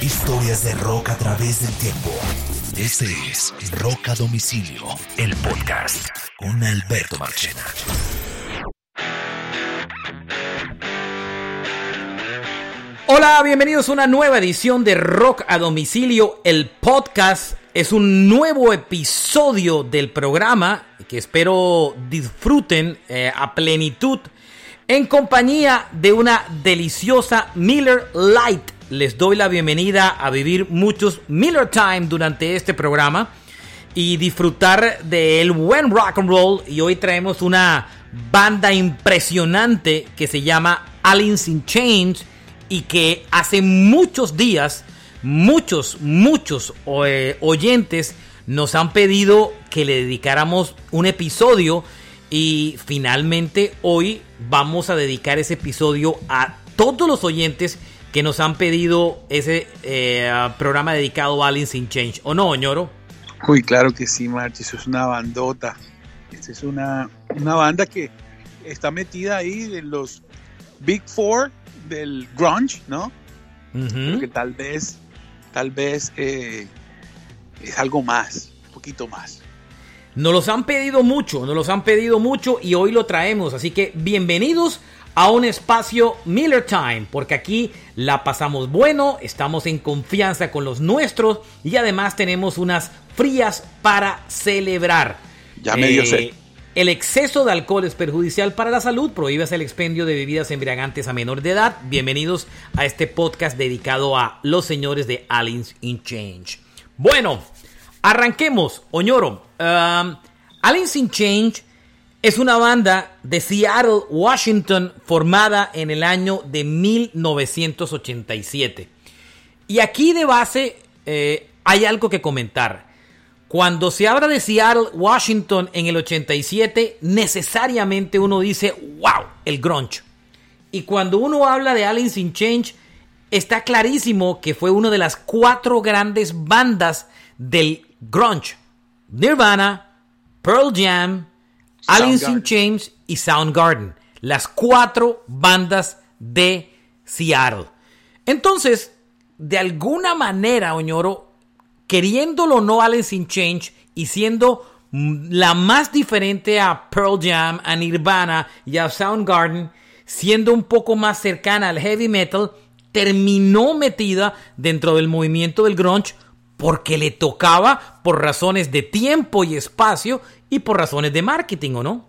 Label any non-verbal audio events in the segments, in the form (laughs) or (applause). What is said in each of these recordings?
Historias de rock a través del tiempo. Este es Rock a Domicilio, el podcast con Alberto Marchena. Hola, bienvenidos a una nueva edición de Rock a Domicilio, el podcast. Es un nuevo episodio del programa que espero disfruten eh, a plenitud en compañía de una deliciosa Miller Light les doy la bienvenida a vivir muchos Miller Time durante este programa y disfrutar del buen rock and roll. Y hoy traemos una banda impresionante que se llama Aliens in Chains y que hace muchos días, muchos, muchos eh, oyentes nos han pedido que le dedicáramos un episodio y finalmente hoy vamos a dedicar ese episodio a todos los oyentes que nos han pedido ese eh, programa dedicado a in Change. ¿O no, Ñoro? Uy, claro que sí, March. Eso es una bandota. Esta es una, una banda que está metida ahí en los Big Four del grunge, ¿no? que tal vez, tal vez eh, es algo más, un poquito más. Nos los han pedido mucho, nos los han pedido mucho y hoy lo traemos. Así que bienvenidos a un espacio Miller Time, porque aquí la pasamos bueno, estamos en confianza con los nuestros y además tenemos unas frías para celebrar. Ya medio sé. El exceso de alcohol es perjudicial para la salud. Prohíbase el expendio de bebidas embriagantes a menor de edad. Bienvenidos a este podcast dedicado a los señores de Aliens in Change. Bueno, arranquemos, Oñoro. Um, Aliens in Change es una banda de Seattle, Washington, formada en el año de 1987. Y aquí de base eh, hay algo que comentar. Cuando se habla de Seattle, Washington en el 87, necesariamente uno dice, wow, el grunge. Y cuando uno habla de Aliens in Change, está clarísimo que fue una de las cuatro grandes bandas del grunge. Nirvana, Pearl Jam, Aliens in Chains y Soundgarden, las cuatro bandas de Seattle. Entonces, de alguna manera, Oñoro, queriéndolo o no Aliens in Change y siendo la más diferente a Pearl Jam, a Nirvana y a Soundgarden, siendo un poco más cercana al heavy metal, terminó metida dentro del movimiento del grunge porque le tocaba por razones de tiempo y espacio y por razones de marketing, ¿o no?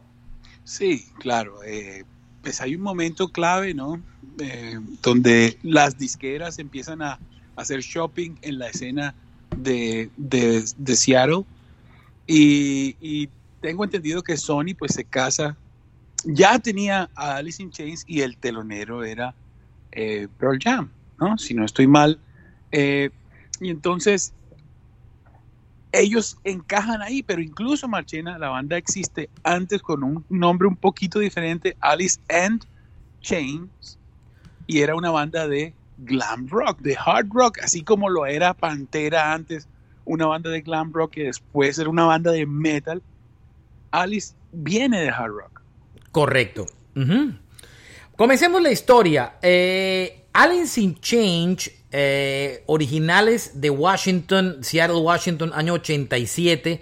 Sí, claro. Eh, pues hay un momento clave, ¿no? Eh, donde las disqueras empiezan a hacer shopping en la escena de, de, Seattle y, tengo entendido que Sony pues se casa, ya tenía a Alice in Chains y el telonero era eh, Pearl Jam, ¿no? Si no estoy mal. y entonces ellos encajan ahí, pero incluso Marchena, la banda existe antes con un nombre un poquito diferente, Alice and Chains, y era una banda de glam rock, de hard rock, así como lo era Pantera antes, una banda de glam rock que después era una banda de metal. Alice viene de hard rock. Correcto. Comencemos la historia. Eh, Alice in Change eh, originales de Washington, Seattle, Washington, año 87.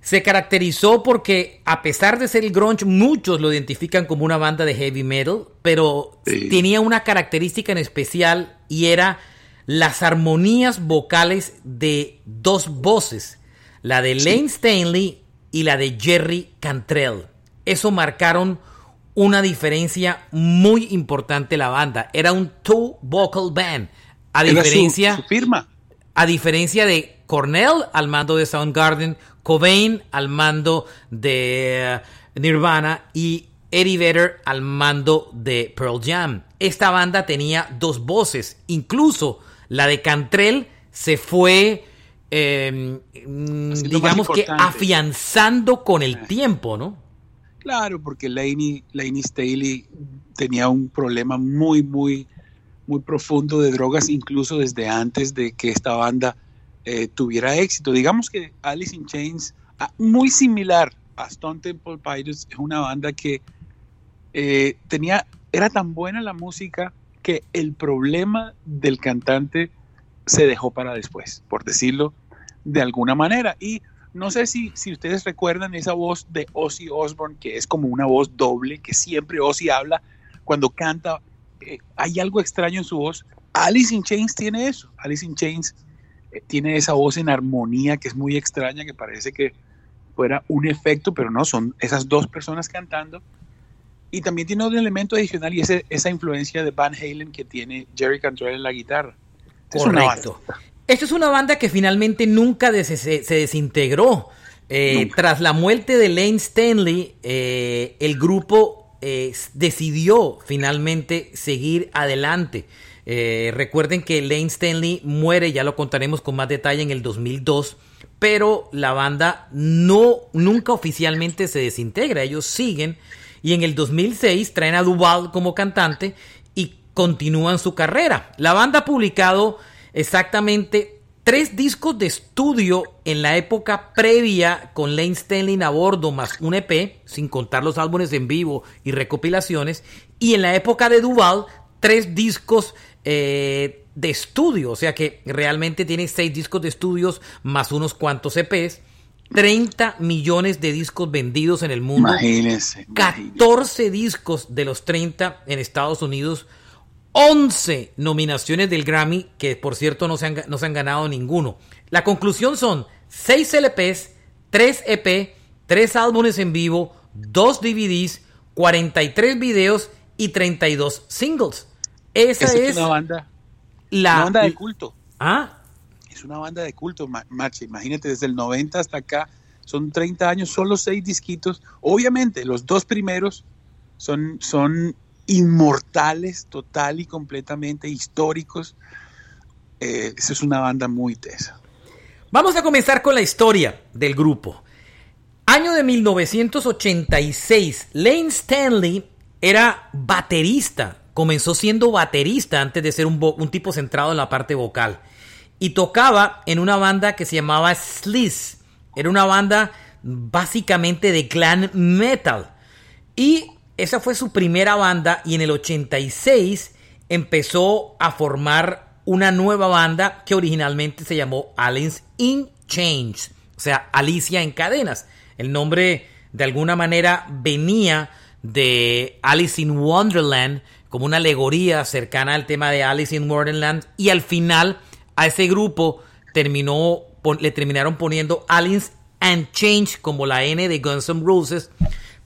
Se caracterizó porque, a pesar de ser el grunge, muchos lo identifican como una banda de heavy metal, pero tenía una característica en especial y era las armonías vocales de dos voces, la de Lane Stanley y la de Jerry Cantrell. Eso marcaron una diferencia muy importante la banda. Era un two vocal band. A diferencia, firma. A diferencia de Cornell al mando de Soundgarden, Cobain al mando de eh, Nirvana y Eddie Vedder al mando de Pearl Jam. Esta banda tenía dos voces, incluso la de Cantrell se fue, em, digamos que afianzando con el tiempo, ¿no? Claro, porque Laney, Laney Staley tenía un problema muy, muy muy profundo de drogas, incluso desde antes de que esta banda eh, tuviera éxito. Digamos que Alice in Chains, ah, muy similar a Stone Temple Pilots, es una banda que eh, tenía, era tan buena la música que el problema del cantante se dejó para después, por decirlo de alguna manera. Y no sé si, si ustedes recuerdan esa voz de Ozzy Osbourne, que es como una voz doble, que siempre Ozzy habla cuando canta. Eh, hay algo extraño en su voz. Alice in Chains tiene eso. Alice in Chains eh, tiene esa voz en armonía que es muy extraña, que parece que fuera un efecto, pero no, son esas dos personas cantando. Y también tiene otro elemento adicional y es esa influencia de Van Halen que tiene Jerry Cantrell en la guitarra. Correcto. Esto es una banda que finalmente nunca se, desintegró. Eh, tras la muerte de Lane Stanley, eh, el grupo eh, decidió finalmente seguir adelante. recuerden que Lane Stanley muere, ya lo contaremos con más detalle en el 2002, pero la banda no nunca oficialmente se desintegra, ellos siguen y en el 2006 traen a Duval como cantante y continúan su carrera. La banda ha publicado exactamente tres discos de estudio en la época previa con Lane Stanley a bordo, más un EP, sin contar los álbumes en vivo y recopilaciones. Y en la época de Duval, tres discos eh, de estudio. O sea que realmente tiene seis discos de estudios más unos cuantos EPs. 30 millones de discos vendidos en el mundo. Imagínense. 14 discos de los 30 en Estados Unidos 11 nominaciones del Grammy, que por cierto no se han, no se han ganado ninguno. La conclusión son 6 LPs, 3 EP, 3 álbumes en vivo, 2 DVDs, 43 videos y 32 singles. Esa es, una banda, la banda de culto. ¿Ah? Es una banda de culto, Machi. Imagínate, desde el 90 hasta acá, son 30 años, solo 6 disquitos. Obviamente, los dos primeros son, son inmortales total y completamente históricos. Eh, esa es una banda muy tesa. Vamos a comenzar con la historia del grupo. Año de 1986, Lane Stanley era baterista, comenzó siendo baterista antes de ser un, un tipo centrado en la parte vocal y tocaba en una banda que se llamaba Sleaze. Era una banda básicamente de clan metal. Y esa fue su primera banda y en el 86 empezó a formar una nueva banda que originalmente se llamó Alice in Chains, o sea, Alicia en cadenas. El nombre de alguna manera venía de Alice in Wonderland como una alegoría cercana al tema de Alice in Wonderland y al final a ese grupo terminó le terminaron poniendo Alice and Change como la N de Guns N' Roses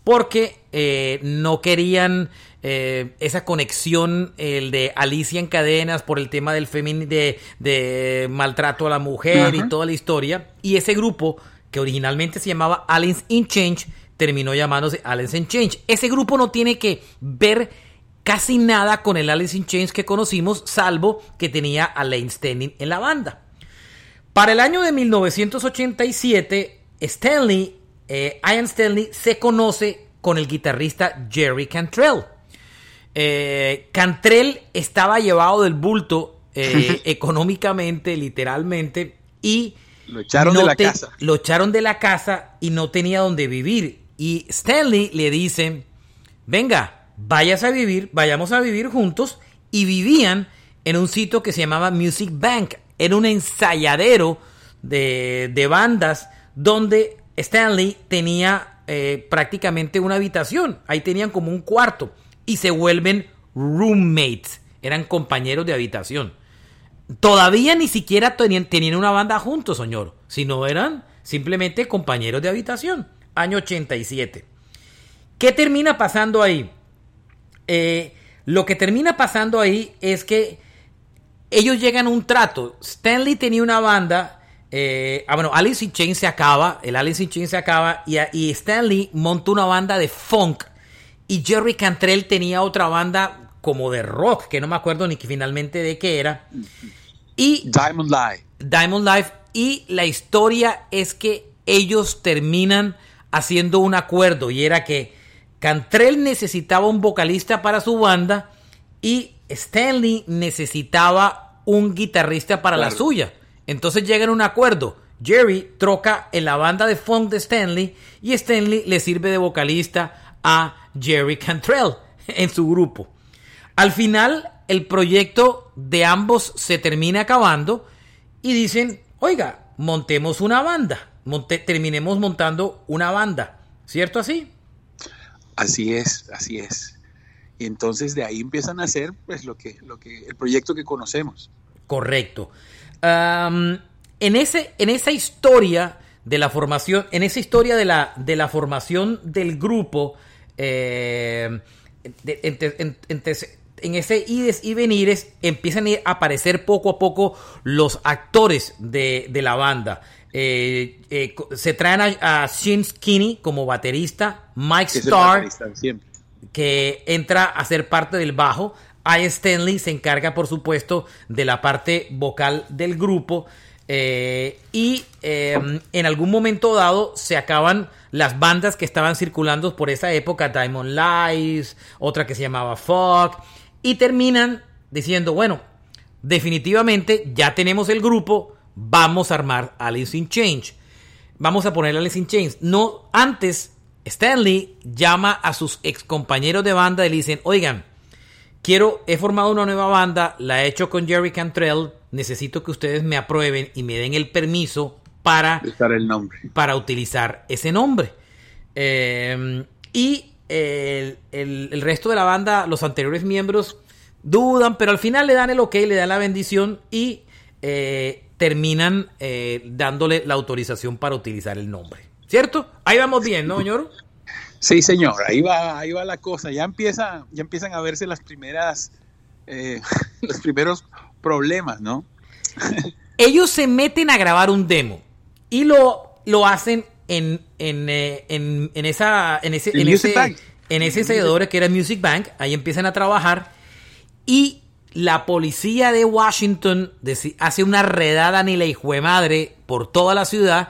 porque eh, no querían eh, esa conexión, el de Alicia en cadenas por el tema del de, de maltrato a la mujer y toda la historia. Y ese grupo, que originalmente se llamaba Alice in Change, terminó llamándose Alice in Change. Ese grupo no tiene que ver casi nada con el Alice in Change que conocimos, salvo que tenía a Lane Stanley en la banda. Para el año de 1987, Stanley eh, Ian Stanley se conoce con el guitarrista Jerry Cantrell. Eh, Cantrell estaba llevado del bulto eh, (laughs) económicamente, literalmente, y lo echaron de la casa. Lo echaron de la casa y no tenía donde vivir. Y Stanley le dice, venga, vayas a vivir, vayamos a vivir juntos. Y vivían en un sitio que se llamaba Music Bank. Era un ensayadero de, de bandas donde Stanley tenía eh, prácticamente una habitación. Ahí tenían como un cuarto. Y se vuelven roommates. Eran compañeros de habitación. Todavía ni siquiera tenían, tenían una banda juntos, señor. Sino eran simplemente compañeros de habitación. Año 87. ¿Qué termina pasando ahí? Eh, lo que termina pasando ahí es que ellos llegan a un trato. Stanley tenía una banda eh, ah, bueno, Alice in Chains se acaba, el Alice in Chains se acaba y, y Stanley montó una banda de funk y Jerry Cantrell tenía otra banda como de rock, que no me acuerdo ni que finalmente de qué era. Y Diamond Life. Diamond Life. Y la historia es que ellos terminan haciendo un acuerdo y era que Cantrell necesitaba un vocalista para su banda y Stanley necesitaba un guitarrista para la suya. Entonces llegan a un acuerdo. Jerry troca en la banda de funk de Stanley y Stanley le sirve de vocalista a Jerry Cantrell (laughs) en su grupo. Al final, el proyecto de ambos se termina acabando y dicen, oiga, montemos una banda, terminemos montando una banda, ¿cierto así? Así es, así es. Y entonces de ahí empiezan a hacer pues lo que, lo que, el proyecto que conocemos. Correcto. En, ese, en esa historia de la formación, en esa historia de la, de la formación del grupo, eh, en ese ides y venires empiezan a aparecer poco a poco los actores de, la banda. Eh, eh, se traen a, a Shin Skinny como baterista, Mike Starr, que entra a ser parte del bajo. I. Stanley se encarga, por supuesto, de la parte vocal del grupo. Eh, y em, en algún momento dado se acaban las bandas que estaban circulando por esa época, Diamond Lies, otra que se llamaba Fog, y terminan diciendo, bueno, definitivamente ya tenemos el grupo, vamos a armar Alice in Change. Vamos a poner Alice in Chains. No, antes Stanley llama a sus ex compañeros de banda y le dicen, oigan, quiero, he formado una nueva banda, la he hecho con Jerry Cantrell, necesito que ustedes me aprueben y me den el permiso para, el nombre. para utilizar ese nombre. Em, y el, resto de la banda, los anteriores miembros, dudan, pero al final le dan el ok, le dan la bendición y eh, terminan eh, dándole la autorización para utilizar el nombre. ¿Cierto? Ahí vamos bien, ¿no, señor? Sí, señor, ahí va, ahí va la cosa. Ya empieza, ya empiezan a verse las primeras, eh, (laughs) los primeros problemas, ¿no? (laughs) Ellos se meten a grabar un demo y lo, lo hacen en, en, eh, en, en esa, en ese, en ese, en ese seguidor que era Music Bank. Ahí empiezan a trabajar y la policía de Washington hace una redada ni la hijo de madre por toda la ciudad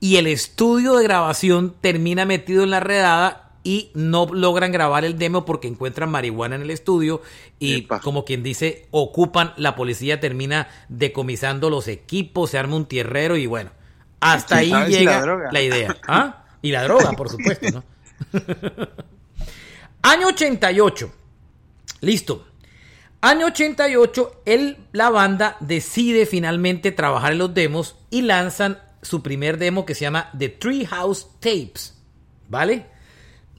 y el estudio de grabación termina metido en la redada y no logran grabar el demo porque encuentran marihuana en el estudio y como quien dice, ocupan, la policía termina decomisando los equipos, se arma un tierrero y bueno, hasta ahí llega la, idea. ¿Ah? Y la droga, por supuesto, ¿no? (laughs) Año 88. Listo. Año 88, él, la banda decide finalmente trabajar en los demos y lanzan su primer demo que se llama The Treehouse Tapes. ¿Vale?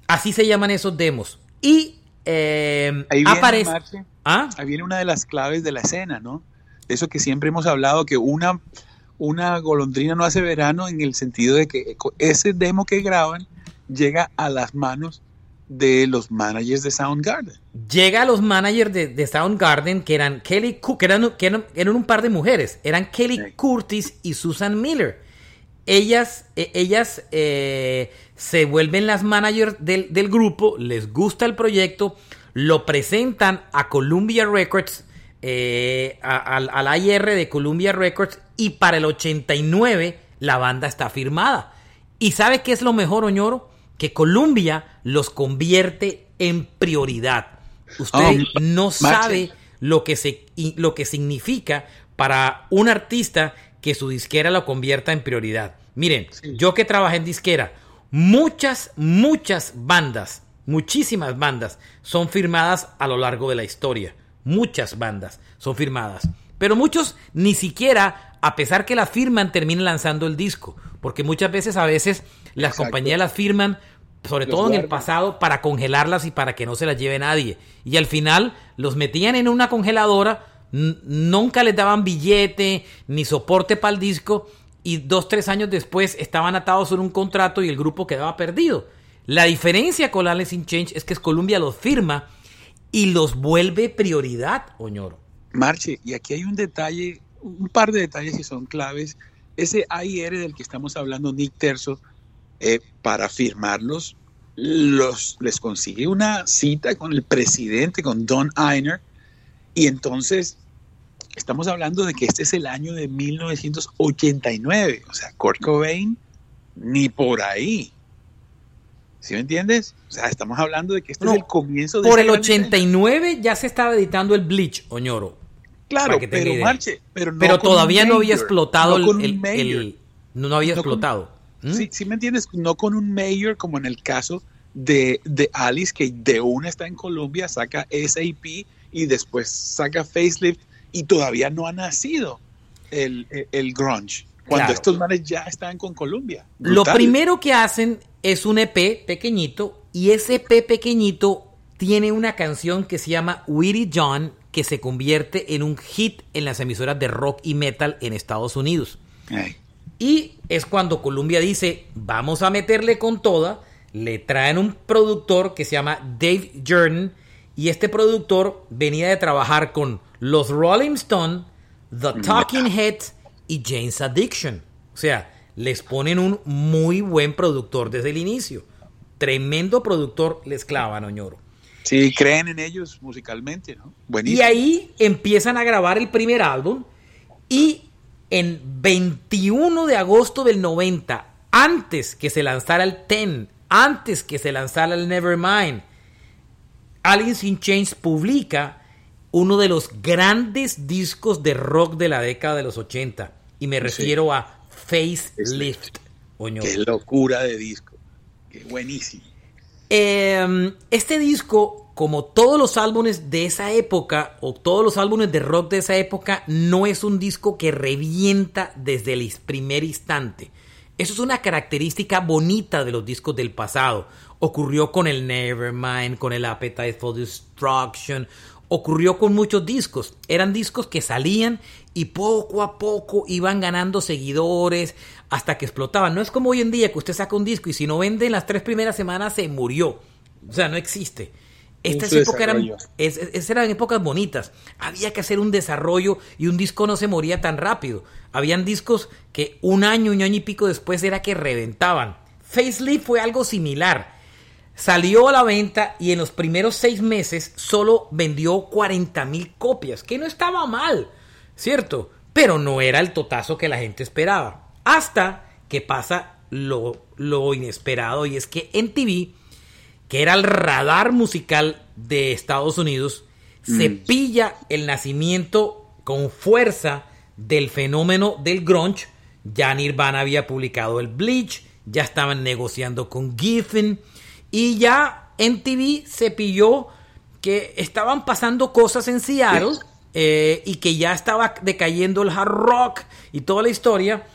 Así se llaman esos demos. Y eh, ahí viene, aparece. ¿Ah? Ahí viene una de las claves de la escena, ¿no? Eso que siempre hemos hablado, que una, una golondrina no hace verano en el sentido de que ese demo que graban llega a las manos de los managers de Soundgarden. Llega a los managers de, Soundgarden que eran Kelly que eran, que eran, un par de mujeres, eran Kelly Curtis y Susan Miller. Ellas, e, ellas eh, se vuelven las managers del, grupo, les gusta el proyecto, lo presentan a Columbia Records, eh, al, IR de Columbia Records, y para el 89 la banda está firmada. ¿Y sabe qué es lo mejor, Oñoro? Que Columbia los convierte en prioridad. Usted oh, no sabe lo que, se, lo que significa para un artista que su disquera lo convierta en prioridad. Miren, yo que trabajé en disquera, muchas, muchas bandas, muchísimas bandas son firmadas a lo largo de la historia. Muchas bandas son firmadas. Pero muchos ni siquiera, a pesar que la firman, terminan lanzando el disco. Porque muchas veces, a veces, las compañías las firman, sobre todo en el pasado, para congelarlas y para que no se las lleve nadie. Y al final los metían en una congeladora, nunca les daban billete ni soporte para el disco y dos, tres años después estaban atados en un contrato y el grupo quedaba perdido. La diferencia con Alice in Change es que Columbia los firma y los vuelve prioridad, Oñoro. Marche, y aquí hay un detalle, un par de detalles que son claves. Ese AIR del que estamos hablando, Nick Terzo, eh, para firmarlos, los, les consigue una cita con el presidente, con Don Einer, y entonces estamos hablando de que este es el año de 1989. O sea, Kurt Cobain ni por ahí. ¿Sí me entiendes? O sea, estamos hablando de que este es el comienzo de... Por el 89 ya se estaba editando el Bleach, Oñoro. Claro, pero marche, pero, pero todavía no había explotado el, No había explotado. ¿Mm? Sí, sí me entiendes, no con un mayor como en el caso de, de Alice, que de una está en Colombia, saca SAP y después saca Facelift y todavía no ha nacido el, el grunge. Cuando estos manes ya están con Columbia. Lo primero que hacen es un EP pequeñito y ese EP pequeñito tiene una canción que se llama Weedy John que se convierte en un hit en las emisoras de rock y metal en Estados Unidos. Y es cuando Columbia dice, vamos a meterle con toda, le traen un productor que se llama Dave Jordan y este productor venía de trabajar con los Rolling Stones, The Talking Heads y Jane's Addiction. O sea, les ponen un muy buen productor desde el inicio. Tremendo productor les clavan, Oñoro. Sí, creen en ellos musicalmente, ¿no? Buenísimo. Y ahí empiezan a grabar el primer álbum y en 21 de agosto del 90, antes que se lanzara el Ten, antes que se lanzara el Nevermind, Alice in Chains publica uno de los grandes discos de rock de la década de los 80 y me refiero a Facelift. Qué locura de disco. Qué buenísimo. Em, este disco, como todos los álbumes de esa época, o todos los álbumes de rock de esa época, no es un disco que revienta desde el primer instante. Eso es una característica bonita de los discos del pasado. Ocurrió con el Nevermind, con el Appetite for Destruction, ocurrió con muchos discos. Eran discos que salían y poco a poco iban ganando seguidores hasta que explotaban. No es como hoy en día que usted saca un disco y si no vende en las tres primeras semanas se murió. O sea, no existe. Estas épocas eran, eran épocas bonitas. Había que hacer un desarrollo y un disco no se moría tan rápido. Habían discos que un año, un año y pico después era que reventaban. Facelift fue algo similar Salió a la venta y en los primeros seis meses solo vendió 40 mil copias, que no estaba mal, ¿cierto? Pero no era el totazo que la gente esperaba. Hasta que pasa lo, lo inesperado y es que MTV, que era el radar musical de Estados Unidos, se mm. pilla el nacimiento con fuerza del fenómeno del grunge. Ya Nirvana había publicado el Bleach, ya estaban negociando con Giffen y ya MTV se pilló que estaban pasando cosas en Seattle eh, y que ya estaba decayendo el hard rock y toda la historia.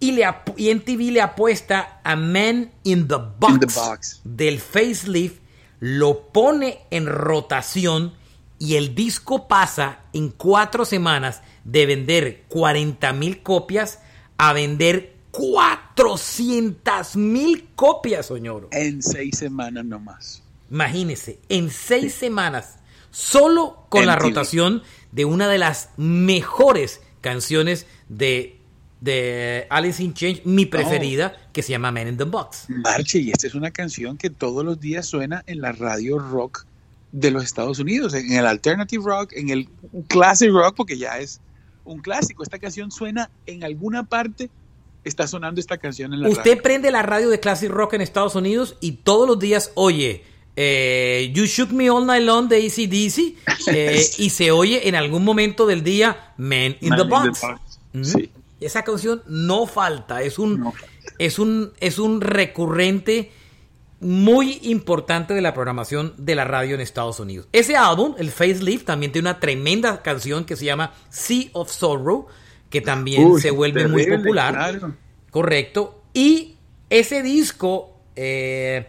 Y, le, y MTV le apuesta a Man in the Box, del facelift, lo pone en rotación y el disco pasa en cuatro semanas de vender 40 mil copias a vender 400 mil copias, señor. En seis semanas nomás. Imagínese, en seis semanas, solo con la rotación de una de las mejores canciones de, de Alice in Change, mi preferida, que se llama Man in the Box. Marche, y esta es una canción que todos los días suena en la radio rock de los Estados Unidos, en el alternative rock, en el classic rock, porque ya es un clásico. Esta canción suena en alguna parte está sonando esta canción en la Usted prende la radio de Classic Rock en Estados Unidos y todos los días oye eh, You Shook Me All Night Long de ACDC (laughs) eh, y se oye en algún momento del día Man in the Box. Esa canción no falta, es un, es un, es un recurrente muy importante de la programación de la radio en Estados Unidos. Ese álbum, el Facelift, también tiene una tremenda canción que se llama Sea of Sorrow, que también se vuelve muy popular. Correcto. Y ese disco eh,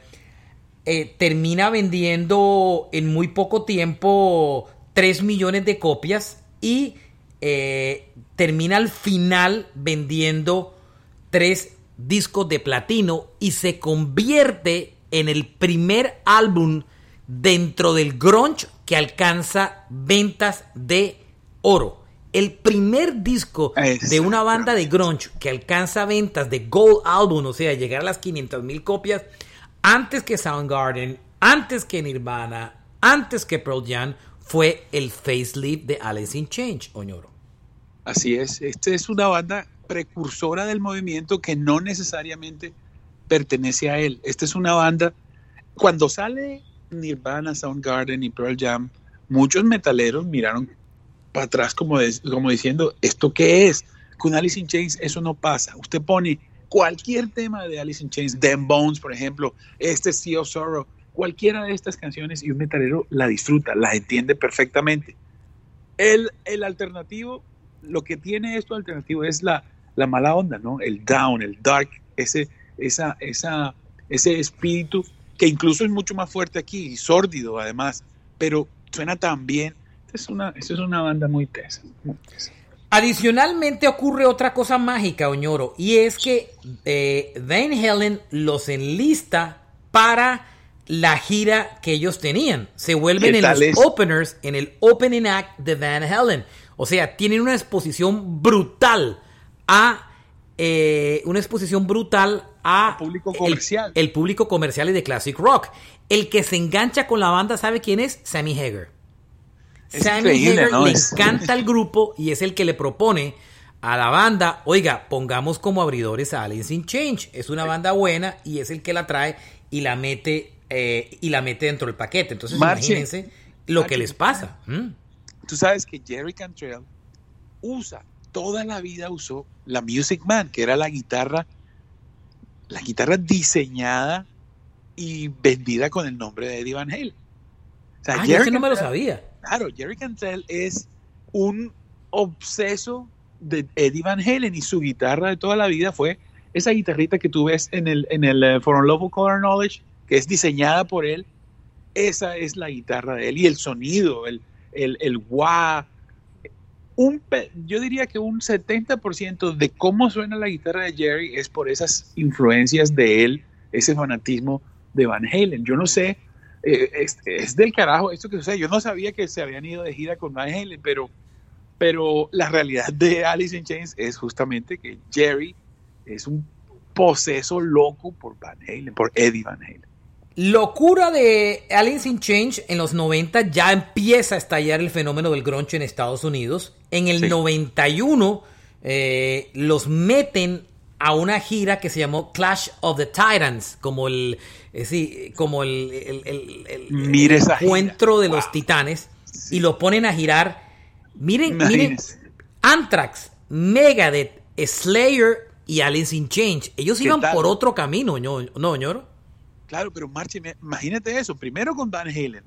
eh, termina vendiendo en muy poco tiempo 3 millones de copias y eh, termina al final vendiendo 3 discos de platino y se convierte en el primer álbum dentro del grunge que alcanza ventas de oro. El primer disco de una banda de grunge que alcanza ventas de Gold Album, o sea, llegar a las 500 mil copias, antes que Soundgarden, antes que Nirvana, antes que Pearl Jam, fue el facelift de Alice in Change, Oñoro. Así es, esta es una banda precursora del movimiento que no necesariamente pertenece a él. Esta es una banda, cuando sale Nirvana, Soundgarden y Pearl Jam, muchos metaleros miraron para atrás como, como diciendo, ¿esto qué es? Con Alice in Chains eso no pasa. Usted pone cualquier tema de Alice in Chains, Them Bones, por ejemplo, este Sea of Sorrow, cualquiera de estas canciones y un metalero la disfruta, la entiende perfectamente. El, el alternativo, lo que tiene esto alternativo es la, la mala onda, ¿no? El down, el dark, ese, esa, esa, ese espíritu que incluso es mucho más fuerte aquí y sórdido además, pero suena tan bien. Es una, es una banda muy tesa, Adicionalmente ocurre otra cosa mágica, Oñoro, y es que eh, Van Halen los enlista para la gira que ellos tenían. Se vuelven en los openers, en el opening act de Van Halen. O sea, tienen una exposición brutal a eh, una exposición brutal a público comercial. El, público comercial y de classic rock. El que se engancha con la banda, ¿sabe quién es? Sammy Hager. Sammy Hager le encanta el grupo y es el que le propone a la banda, oiga, pongamos como abridores a Alice in Change. Es una banda buena y es el que la trae y la mete eh, y la mete dentro del paquete. Entonces imagínense lo que les pasa. Tú sabes que Jerry Cantrell usa toda la vida usó la Music Man, que era la guitarra, la guitarra diseñada y vendida con el nombre de Eddie Van Halen. O sea, ah, no me lo sabía. Claro, Jerry Cantrell es un obseso de Eddie Van Halen y su guitarra de toda la vida fue esa guitarrita que tú ves en el, en el uh, For Love Color Knowledge, que es diseñada por él. Esa es la guitarra de él y el sonido, el, el, el wah, un, yo diría que un 70% de cómo suena la guitarra de Jerry es por esas influencias de él, ese fanatismo de Van Halen. Yo no sé, eh, es, del carajo esto que sucede. Yo no sabía que se habían ido de gira con Van Halen, pero, pero la realidad de Alice in Chains es justamente que Jerry es un poseso loco por Van Halen, por Eddie Van Halen. Locura de Alice in Change en los 90 ya empieza a estallar el fenómeno del grunge en Estados Unidos. En el 91 eh, los meten a una gira que se llamó Clash of the Titans, como el, eh, como el, encuentro de los titanes, y lo ponen a girar. Miren, miren, Anthrax, Megadeth, Slayer y Alice in Change. Ellos iban por otro camino, ¿no, ñoro? Claro, pero marche, imagínate eso, primero con Van Halen,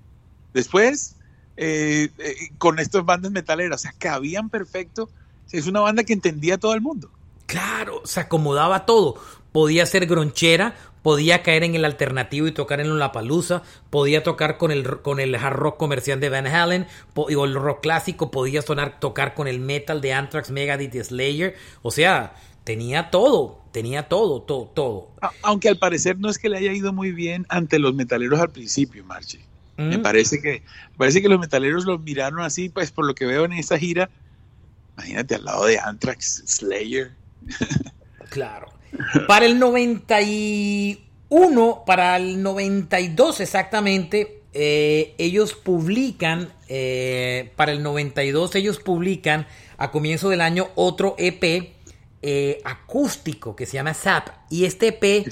después eh, eh, con estas bandas metaleras, o sea, cabían perfecto, es una banda que entendía a todo el mundo. Claro, se acomodaba todo, podía ser gronchera, podía caer en el alternativo y tocar en la palusa, podía tocar con el, con el hard rock comercial de Van Halen, o el rock clásico, podía sonar, tocar con el metal de Anthrax, Megadeth y Slayer, o sea, tenía todo, tenía todo, todo, todo. Aunque al parecer no es que le haya ido muy bien ante los metaleros al principio, Marchi. Me mm. parece que parece que los metaleros los miraron así, pues por lo que veo en esta gira. Imagínate al lado de Anthrax, Slayer. (laughs) Claro. Para el 91, para el 92 exactamente, eh, ellos publican, eh, para el 92 ellos publican a comienzo del año otro EP eh, acústico que se llama SAP. Y este EP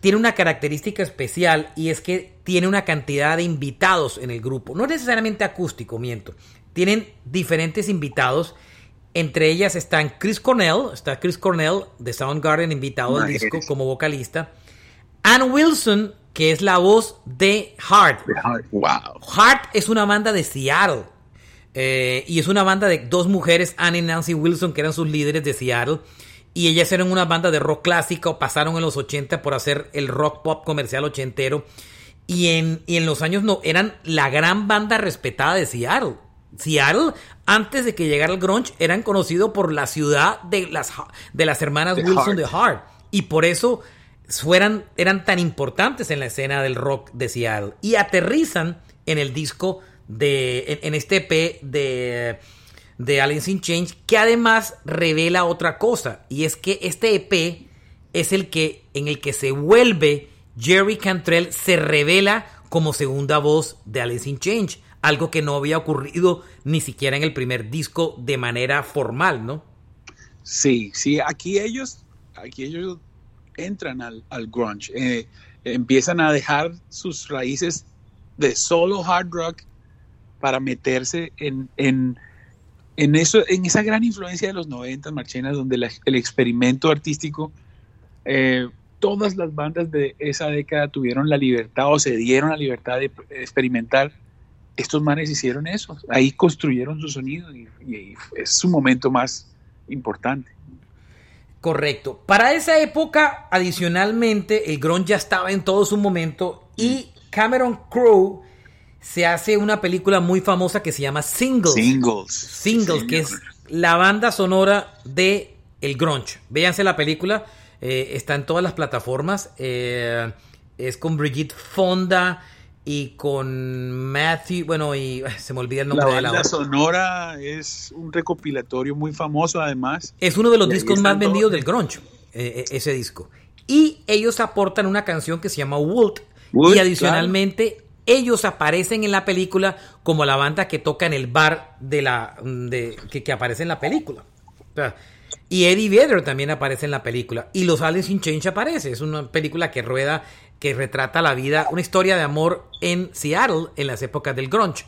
tiene una característica especial y es que tiene una cantidad de invitados en el grupo. No necesariamente acústico, miento. Tienen diferentes invitados. Entre ellas están Chris Cornell, está Chris Cornell de Soundgarden invitado al disco como vocalista. Ann Wilson, que es la voz de Heart. Wow. Heart es una banda de Seattle. Eh, y es una banda de dos mujeres, Anne y Nancy Wilson, que eran sus líderes de Seattle. Y ellas eran una banda de rock clásico, pasaron en los 80 por hacer el rock pop comercial ochentero. Y en, en los años no, eran la gran banda respetada de Seattle. Seattle, antes de que llegara el grunge, eran conocidos por la ciudad de las, de las hermanas Wilson de Heart. Y por eso fueran, eran tan importantes en la escena del rock de Seattle. Y aterrizan en el disco de, en, este EP de, de Alice in Change, que además revela otra cosa, y es que este EP es el que, en el que se vuelve Jerry Cantrell, se revela como segunda voz de Alice in Change, algo que no había ocurrido ni siquiera en el primer disco de manera formal, ¿no? Sí, sí, aquí ellos, aquí ellos entran al, al grunge, eh, empiezan a dejar sus raíces de solo hard rock para meterse en, en, en, eso, en esa gran influencia de los 90, Marchenas, donde el experimento artístico, eh, todas las bandas de esa década tuvieron la libertad o se dieron la libertad de experimentar estos manes hicieron eso, ahí construyeron su sonido y, es su momento más importante. Correcto. Para esa época, adicionalmente, el grunge ya estaba en todo su momento y Cameron Crowe se hace una película muy famosa que se llama Singles. Singles. Singles, que es la banda sonora de el grunge. Véanse la película, eh, está en todas las plataformas. Eh, es con Brigitte Fonda y con Matthew, bueno, y se me olvida el nombre la de la banda sonora es un recopilatorio muy famoso además. Es uno de los discos más vendidos del grunge, eh, ese disco. Y ellos aportan una canción que se llama Walt. y adicionalmente ellos aparecen en la película como la banda que toca en el bar de la de, que, aparece en la película. y Eddie Vedder también aparece en la película. Y Los Aliens in Change aparece. Es una película que rueda, que retrata la vida, una historia de amor en Seattle en las épocas del grunge.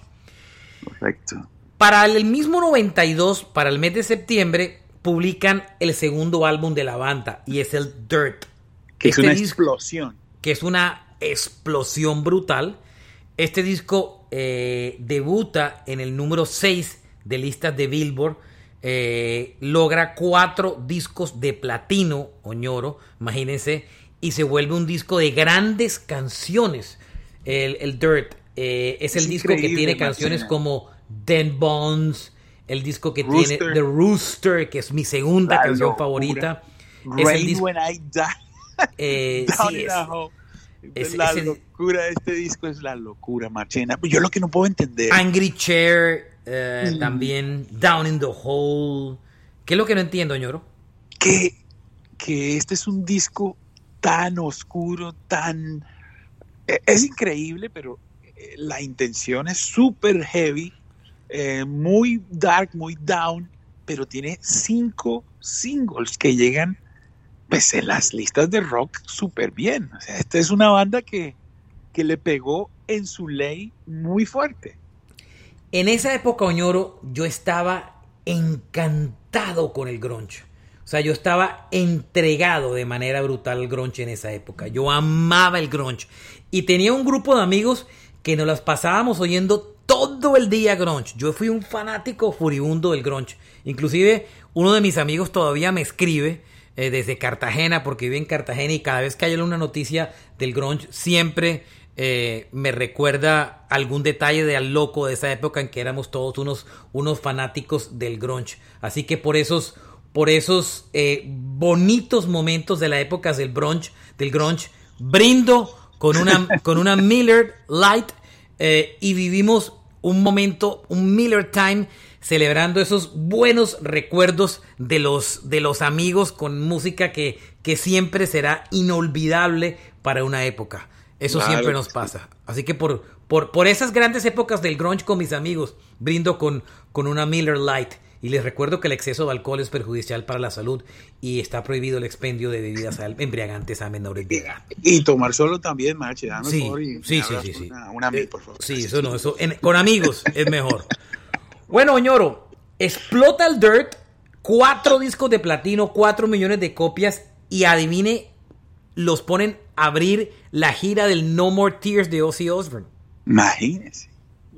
Correcto. Para el mismo 92, para el mes de septiembre, publican el segundo álbum de la banda y es el Dirt. Que es este una explosión. Que es una explosión brutal este disco eh, debuta en el número 6 de listas de Billboard. Eh, logra cuatro discos de platino, Oñoro, imagínense, y se vuelve un disco de grandes canciones. El, Dirt eh, es, el disco que tiene canciones como Den Bones, el disco que tiene The Rooster, que es mi segunda canción favorita. Es el When I Die. (laughs) sí, es, la locura de este disco es la locura, Marchena. Yo lo que no puedo entender. Angry Chair, eh, mm. también Down in the Hole. ¿Qué es lo que no entiendo, ñoro? Que, que este es un disco tan oscuro, tan... E, es increíble, pero eh, la intención es súper heavy, eh, muy dark, muy down, pero tiene cinco singles que llegan pues las listas de rock súper bien. O sea, esta es una banda que, que le pegó en su ley muy fuerte. En esa época, Oñoro, yo estaba encantado con el grunge. O sea, yo estaba entregado de manera brutal al grunge en esa época. Yo amaba el grunge. Y tenía un grupo de amigos que nos las pasábamos oyendo todo el día grunge. Yo fui un fanático furibundo del grunge. Inclusive uno de mis amigos todavía me escribe eh, desde Cartagena, porque vive en Cartagena y cada vez que hay una noticia del grunge, siempre eh, me recuerda algún detalle de al loco de esa época en que éramos todos unos, unos fanáticos del grunge. Así que por esos, por esos eh, bonitos momentos de la época del grunge, del grunge brindo con una, (laughs) con una Miller Light y vivimos un momento, un Miller Time celebrando esos buenos recuerdos de los, de los amigos con música que, que siempre será inolvidable para una época. Eso siempre nos pasa. Así que por, por, por, esas grandes épocas del grunge con mis amigos, brindo con, con una Miller Light. Y les recuerdo que el exceso de alcohol es perjudicial para la salud y está prohibido el expendio de bebidas embriagantes a menores de edad. Y tomar solo también, Machi, sí, sí, sí, sí, Una, eh, por favor. Sí, eso no, eso con amigos es mejor. Bueno, Oñoro, explota el Dirt, cuatro discos de platino, cuatro millones de copias y adivine, los ponen a abrir la gira del No More Tears de Ozzy Osbourne. Imagínese.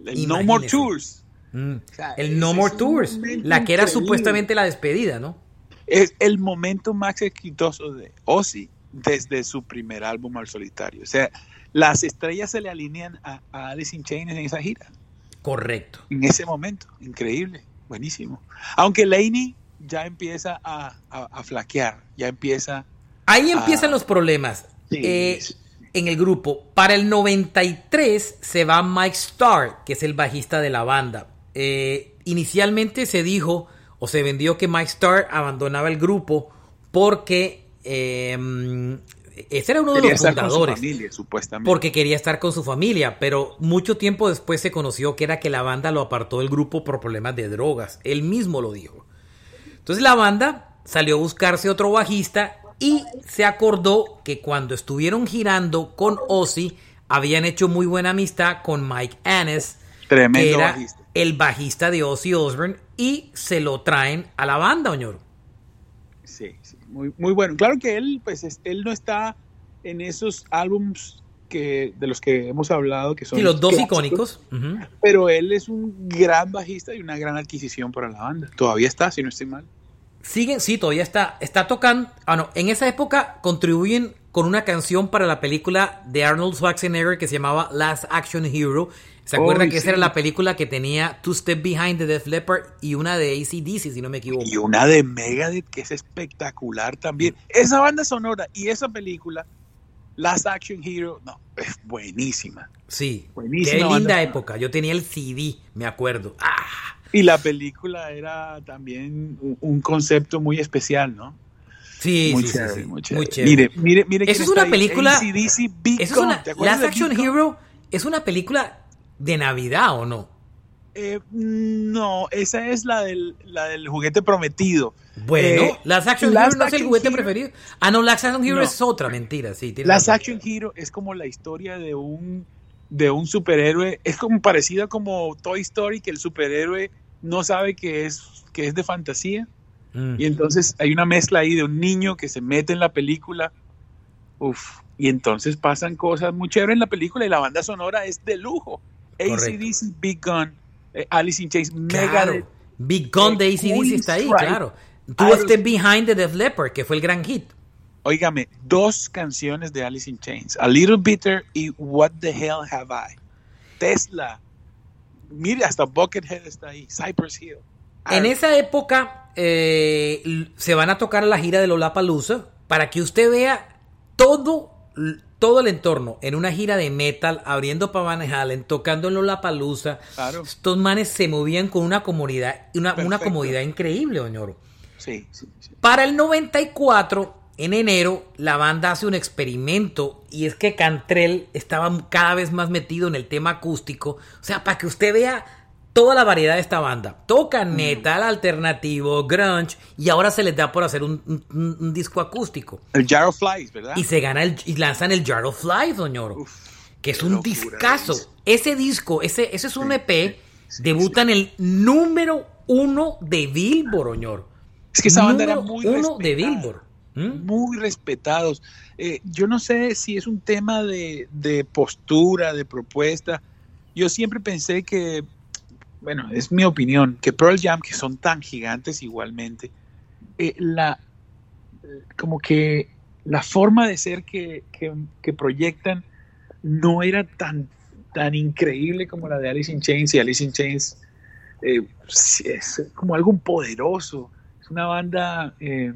El No More Tours. Mm. el No More Tours, la que era supuestamente la despedida, ¿no? Es el momento más exitoso de Ozzy desde su primer álbum al solitario. O sea, las estrellas se le alinean a, a Alice in Chains en esa gira. Correcto. En ese momento, increíble, buenísimo. Aunque Laney ya empieza a, flaquear, ya empieza... Ahí empiezan los problemas. Eh, en el grupo. Para el 93 se va Mike Starr, que es el bajista de la banda. Eh, inicialmente se dijo o se vendió que Mike Starr abandonaba el grupo porque eh, ese era uno de los fundadores. Porque quería estar con su familia, pero mucho tiempo después se conoció que era que la banda lo apartó del grupo por problemas de drogas. Él mismo lo dijo. Entonces la banda salió a buscarse otro bajista y se acordó que cuando estuvieron girando con Ozzy habían hecho muy buena amistad con Mike Annes, que era el bajista de Ozzy Osbourne, y se lo traen a la banda, Oñoro. Sí, sí muy, muy bueno. Claro que él, pues, él no está en esos álbums que de los que hemos hablado, que son sí, los dos clásicos, icónicos. Pero él es un gran bajista y una gran adquisición para la banda. Todavía está, si no estoy mal. Siguen, sí, todavía está, está tocando. Ah, no, en esa época contribuyen con una canción para la película de Arnold Schwarzenegger que se llamaba Last Action Hero. ¿Se acuerdan Uy, que esa era la película que tenía Two Step Behind the Def Leppard y una de ACDC, si no me equivoco? Y una de Megadeth que es espectacular también. Esa banda sonora y esa película, Last Action Hero, no, es buenísima. Sí, Buenísima qué linda sonora. época. Yo tenía el CD, me acuerdo. Ah, Y la película era también un, concepto muy especial, ¿no? sí, muy, sí, chévere, sí, muy chévere. muy chévere. Mire, mire, mire. Eso es una película- AC/DC, Big Eso es una, ¿Te acuerdas Last Action? Hero es una película de Navidad, ¿o no? Eh, no, esa es la del, la del juguete prometido. Bueno, Eh, Last Action Last Hero no es el juguete Hero- preferido. Ah, no, Last Action Hero No. es otra mentira, sí. tienes Last. Action Hero es como la historia de un de un superhéroe, es como parecida como Toy Story que el superhéroe no sabe que es que es de fantasía Mm. y entonces hay una mezcla ahí de un niño que se mete en la película. Uf, y entonces pasan cosas muy chéveres en la película y la banda sonora es de lujo. ACDC, Big Gun, eh, Alice in Chains, Claro. Megadeth. Big Gun de ACDC está ahí, Strike, claro. Iron- Step Behind the Def Leppard, que fue el gran hit. Óigame, dos canciones de Alice in Chains, A Little Bitter y What the Hell Have I. Tesla. Mire, hasta Buckethead está ahí. Cypress Hill. En esa época eh, se van a tocar la gira de Lollapalooza para que usted vea todo, todo el entorno en una gira de metal, abriendo para Van Halen, tocando en Lollapalooza. Claro. Estos manes se movían con una comodidad, una, comodidad increíble, doñoro. Sí, sí, sí. Para el 94, en enero, la banda hace un experimento y es que Cantrell estaba cada vez más metido en el tema acústico. O sea, para que usted vea toda la variedad de esta banda. Tocan metal, alternativo, grunge y ahora se les da por hacer un, un- un disco acústico. El Jar of Flies, ¿verdad? Y se gana el, y lanzan el Jar of Life, doñoro. Uf, que es un discazo. es. Ese disco, ese, ese es un EP, debuta en el número uno de Billboard, doñoro. Es que esa banda era muy uno de. Billboard. ¿Mm? Muy respetados. Eh, yo no sé si es un tema de, de postura, de propuesta. Yo siempre pensé que, bueno, es mi opinión, que Pearl Jam, que son tan gigantes igualmente, eh, la, como que la forma de ser que, que- que proyectan no era tan, tan increíble como la de Alice in Chains y Alice in Chains eh, es como algo poderoso. Es una banda, eh,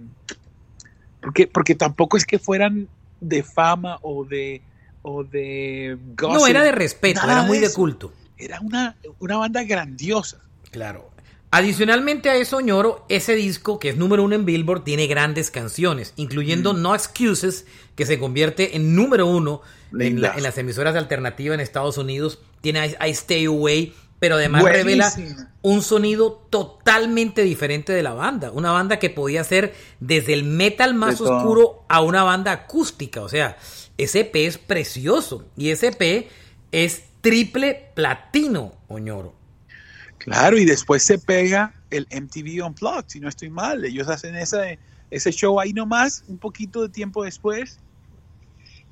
porque, porque tampoco es que fueran de fama o de, o de No, era de respeto, era muy de culto. Era una, una banda grandiosa. Claro. Adicionalmente a eso, ñoro, ese disco, que es número uno en Billboard, tiene grandes canciones, incluyendo Mm. No Excuses, que se convierte en número uno en, Linda. la- en las emisoras de alternativa en Estados Unidos. Tiene I, I Stay Away, pero además revela un sonido totalmente diferente de la banda. Una banda que podía ser desde el metal más De todo. oscuro a una banda acústica. O sea, ese EP es precioso. Y ese EP es triple platino, Oñoro. Claro, y después se pega el MTV Unplugged, si no estoy mal. Ellos hacen ese, ese show ahí nomás, un poquito de tiempo después.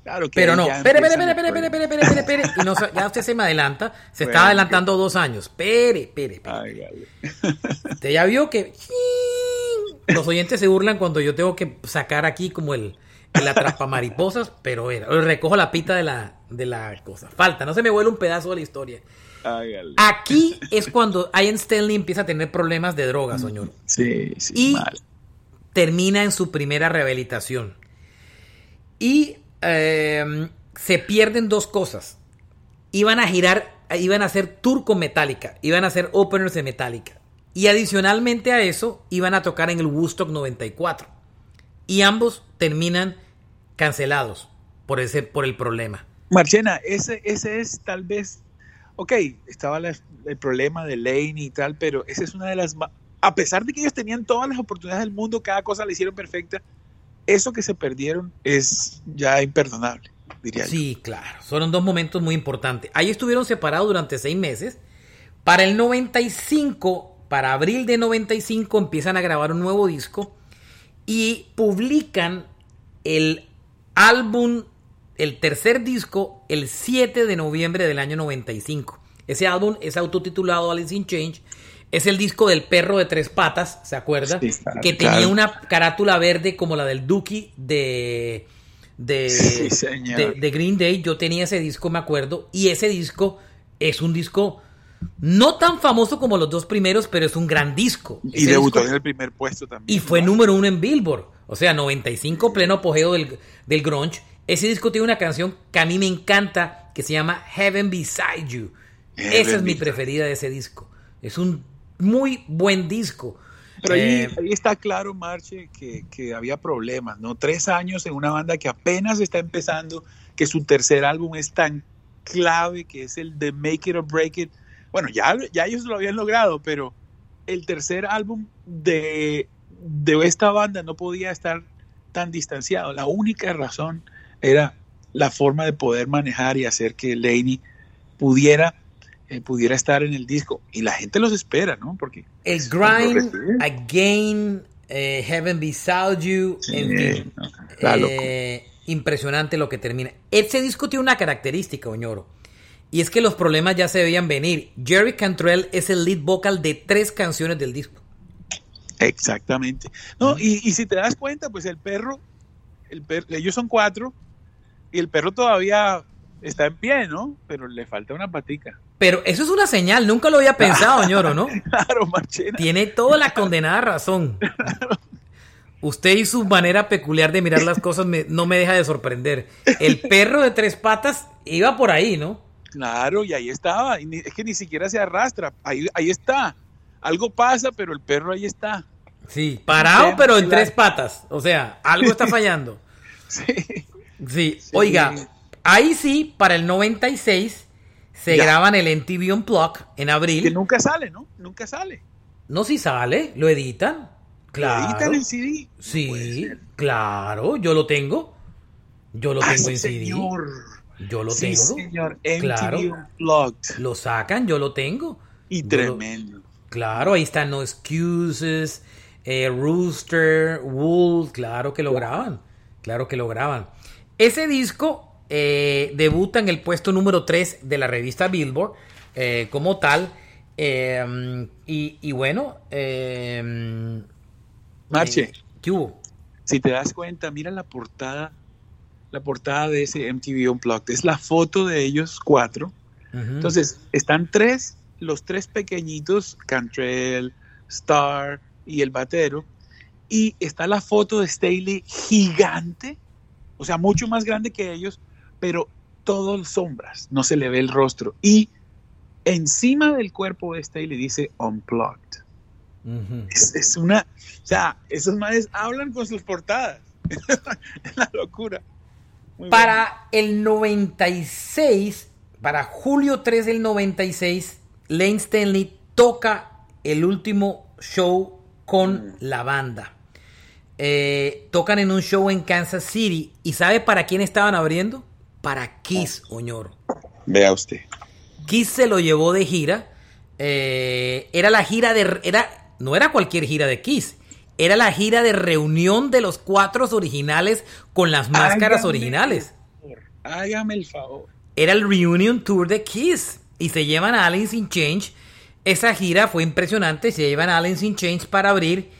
Claro que Pero no, espere, espere, espere, espere, espere, espere, espere, espere, no, ya usted se me adelanta. Se Bueno, está adelantando dos años. Espere, espere, espere. Ay, dale. Usted ya vio que los oyentes se burlan cuando yo tengo que sacar aquí como el, el atrapa mariposas, pero era, recojo la pita de la, de la cosa. Falta, no se me vuelve un pedazo de la historia. Aquí es cuando Ian Stanley empieza a tener problemas de drogas, señor. Sí, sí, Y mal. termina en su primera rehabilitación. Y eh, se pierden dos cosas. Iban a girar, iban a hacer tour con Metallica, iban a hacer openers de Metallica. Y adicionalmente a eso, iban a tocar en el Woodstock 94. Y ambos terminan cancelados por, ese, por el problema. Marchena, ese, ese es tal vez, ok, estaba la- el problema de Lane y tal, pero esa es una de las, a pesar de que ellos tenían todas las oportunidades del mundo, cada cosa la hicieron perfecta, eso que se perdieron es ya imperdonable, diría yo. Sí, claro. Fueron dos momentos muy importantes. Ahí estuvieron separados durante seis meses. Para el 95, para abril de 95, empiezan a grabar un nuevo disco y publican el álbum, el tercer disco, el 7 de noviembre del año 95. Ese álbum es autotitulado Alice in Change. Es el disco del perro de tres patas, ¿se acuerda? Sí, que tenía una carátula verde como la del Dookie de, de, Sí, de, de Green Day. Yo tenía ese disco, me acuerdo. Y ese disco es un disco no tan famoso como los dos primeros, pero es un gran disco. Y Ese debutó disco- en el primer puesto también. y fue ¿no? número uno en Billboard. O sea, 95 pleno apogeo del, del grunge. Ese disco tiene una canción que a mí me encanta que se llama Heaven Beside You. Heaven Esa es mi preferida de ese disco. Es un muy buen disco. Pero ahí, Eh, ahí está claro, Marche, que, que había problemas, ¿no? Tres años en una banda que apenas está empezando, que su tercer álbum es tan clave, que es el de Make It or Break It. Bueno, ya, ya ellos lo habían logrado, pero el tercer álbum de, de esta banda no podía estar tan distanciado. La única razón era la forma de poder manejar y hacer que Laney pudiera, eh, pudiera estar en el disco. Y la gente los espera, ¿no? Porque el Grind. Again, eh, Heaven Beside You, Sí, en fin. no, la Eh, impresionante lo que termina. Ese disco tiene una característica, Oñoro. Y es que los problemas ya se veían venir. Jerry Cantrell es el lead vocal de tres canciones del disco. Exactamente. No, y, y si te das cuenta, pues el perro, el ellos son cuatro, y el perro todavía está en pie, ¿no? Pero le falta una patica. Pero eso es una señal, nunca lo había pensado, (laughs) Oñoro, ¿no? Claro, Marchena. Tiene toda la condenada razón. (laughs) Usted y su manera peculiar de mirar las cosas me- no me deja de sorprender. El perro de tres patas iba por ahí, ¿no? Claro, y ahí estaba. y ni- es que ni siquiera se arrastra. Ahí, ahí está. Algo pasa, pero el perro ahí está. Sí, parado, pero en tres patas. O sea, algo está (laughs) fallando. Sí. Sí, oiga, ahí sí, para el 96 se Ya. graban el MTV Unplugged en Que abril. nunca sale, ¿no? Nunca sale. No si sale, lo editan. Claro. Lo editan en CD. Sí, claro, yo lo tengo. Yo lo Ah, tengo en CD. Yo lo Sí, tengo. señor. MTV Claro. Unplugged. Lo sacan, yo lo tengo. Y Yo lo- tremendo. Claro, ahí están No Excuses, eh, Rooster, Wool, claro que lo graban, claro que lo graban. Ese disco eh, debuta en el puesto número 3 de la revista Billboard eh, como tal. eh, y, y bueno, eh, Marche. ¿qué hubo? si te das cuenta, mira la portada, la portada de ese MTV Unplugged. Es la foto de ellos cuatro. Entonces, están tres, los tres pequeñitos, Cantrell, Star y el batero. Y está la foto de Staley gigante, o sea, mucho más grande que ellos, pero todo sombras, no se le ve el rostro. Y encima del cuerpo de Staley dice Unplugged. Es una, o sea, esos manes hablan con sus portadas. (laughs) es la locura. Muy. Para el 96, para julio 3 del 96, Lane Stanley toca el último show con la banda. Eh, tocan en un show en Kansas City. ¿Y sabe para quién estaban abriendo? Para Kiss, Oñoro. Vea usted. Kiss se lo llevó de gira. Eh, era la gira de. Era, no era cualquier gira de Kiss. Era la gira de reunión de los cuatro originales con las máscaras Hágame originales. el favor, Hágame el favor. Era el Reunion Tour de Kiss. Y se llevan a Alice in Change. Esa gira fue impresionante. Se llevan a Alice in Change para abrir.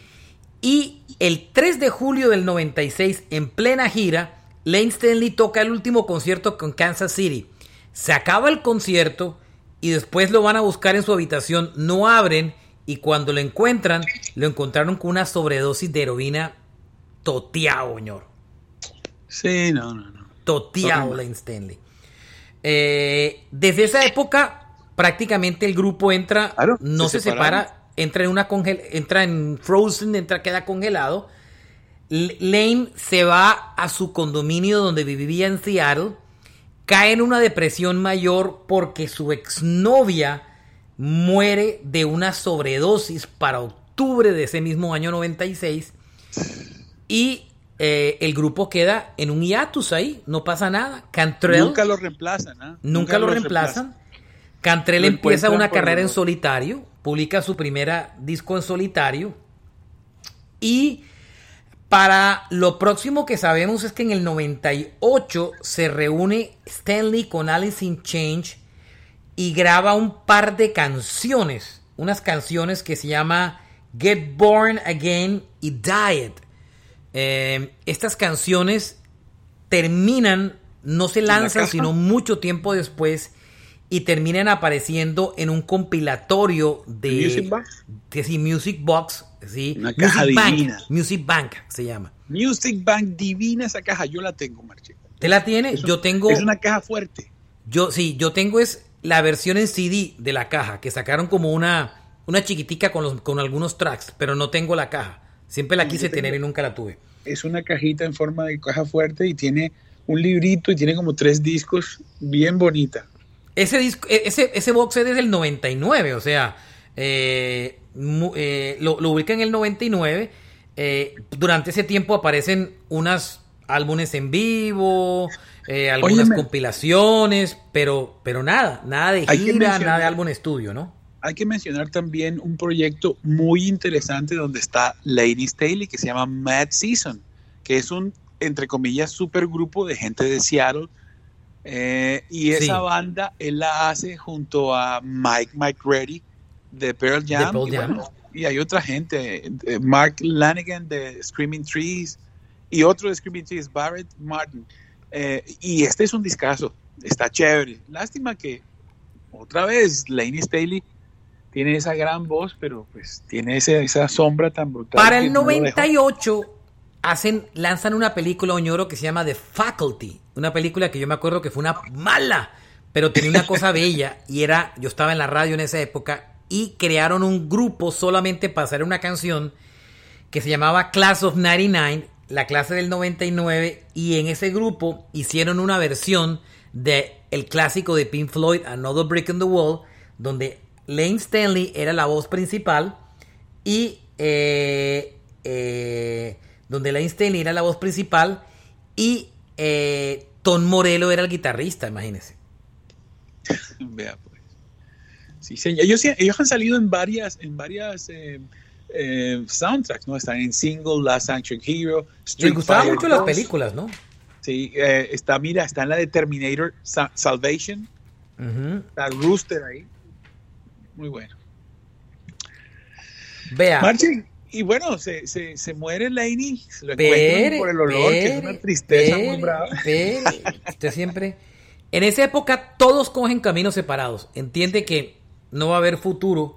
Y el 3 de julio del 96, en plena gira, Lane Stanley toca el último concierto con Kansas City. Se acaba el concierto y después lo van a buscar en su habitación. No abren y cuando lo encuentran, lo encontraron con una sobredosis de heroína toteado, señor. Sí, no, no, no. Toteado. Lane Stanley. Eh, desde esa época, prácticamente el grupo entra, Claro, no se se, separa, entra en una congel entra en Frozen, entra, queda congelado. Lane se va a su condominio donde vivía en Seattle, cae en una depresión mayor porque su exnovia muere de una sobredosis para octubre de ese mismo año 96 y eh, el grupo queda en un hiatus ahí, no pasa nada. Cantrell Nunca lo reemplazan, ¿ah? Nunca, lo reemplazan. Cantrell Lo empieza una carrera en solitario, publica su primera disco en solitario y Para lo próximo que sabemos es que en el 98 se reúne Stanley con Alice in Change y graba un par de canciones, unas canciones que se llama Get Born Again y Diet. Eh, estas canciones terminan, no se lanzan sino mucho tiempo después y terminan apareciendo en un compilatorio de Music Box, sí, Music Box, sí, Una Music caja Bank, divina. Music Bank se llama. Music Bank divina esa caja, yo la tengo, Marche. ¿Te la tiene? Es un- yo tengo, Es una caja fuerte. yo sí, yo tengo es la versión en CD de la caja que sacaron como una una chiquitica con los, con algunos tracks, pero no tengo la caja. Siempre la quise tener y nunca la tuve. Es una cajita en forma de caja fuerte y tiene un librito y tiene como tres discos bien bonita. Ese disco, e- ese, ese box set es del 99, o sea, eh, eh, lo, lo ubica en el 99. eh, durante ese tiempo aparecen unas álbumes en vivo, eh, algunas Óyeme. compilaciones, pero, pero nada, nada de gira, nada de álbum estudio, ¿no? Hay que mencionar también un proyecto muy interesante donde está Lady Staley que se llama Mad Season, que es un, entre comillas, supergrupo de gente de Seattle. Eh, y esa Sí. banda él la hace junto a Mike Mike Reddy de Pearl Jam. Pearl y, Jam. bueno, y hay otra gente, eh, Mark Lanigan de Screaming Trees y otro de Screaming Trees, Barrett Martin. Eh, y este es un discazo, está chévere. Lástima que otra vez Laney Staley tiene esa gran voz, pero pues tiene ese- esa sombra tan brutal. Para el no lo dejó. 98 hacen, lanzan una película Oñoro que se llama The Faculty, una película que yo me acuerdo que fue una mala, pero tenía una cosa bella y era, yo estaba en la radio en esa época y crearon un grupo solamente para hacer una canción que se llamaba Class of 99, la clase del 99 y en ese grupo hicieron una versión de el clásico de Pink Floyd Another Brick in the Wall donde Lane Stanley era la voz principal y eh, eh, donde Lane Stanley era la voz principal y eh, Tom Morello era el guitarrista, imagínense. (laughs) Vea, pues. Sí, señor. Ellos, ellos han salido en varias, en varias eh, soundtracks, ¿no? Están en Single, Last Action Hero, Street gustaban Fighter mucho las 2. películas, ¿no? Sí, eh, está, mira, está en la de Terminator Sa- Salvation, Ujú. está Rooster ahí. Muy bueno. Vea. Marchen, y bueno, se, se, se muere Laney, se lo Pere, encuentran por el olor, que es pere, una tristeza pere, muy brava. pere. Usted siempre. En esa época todos cogen caminos separados. Entiende que no va a haber futuro.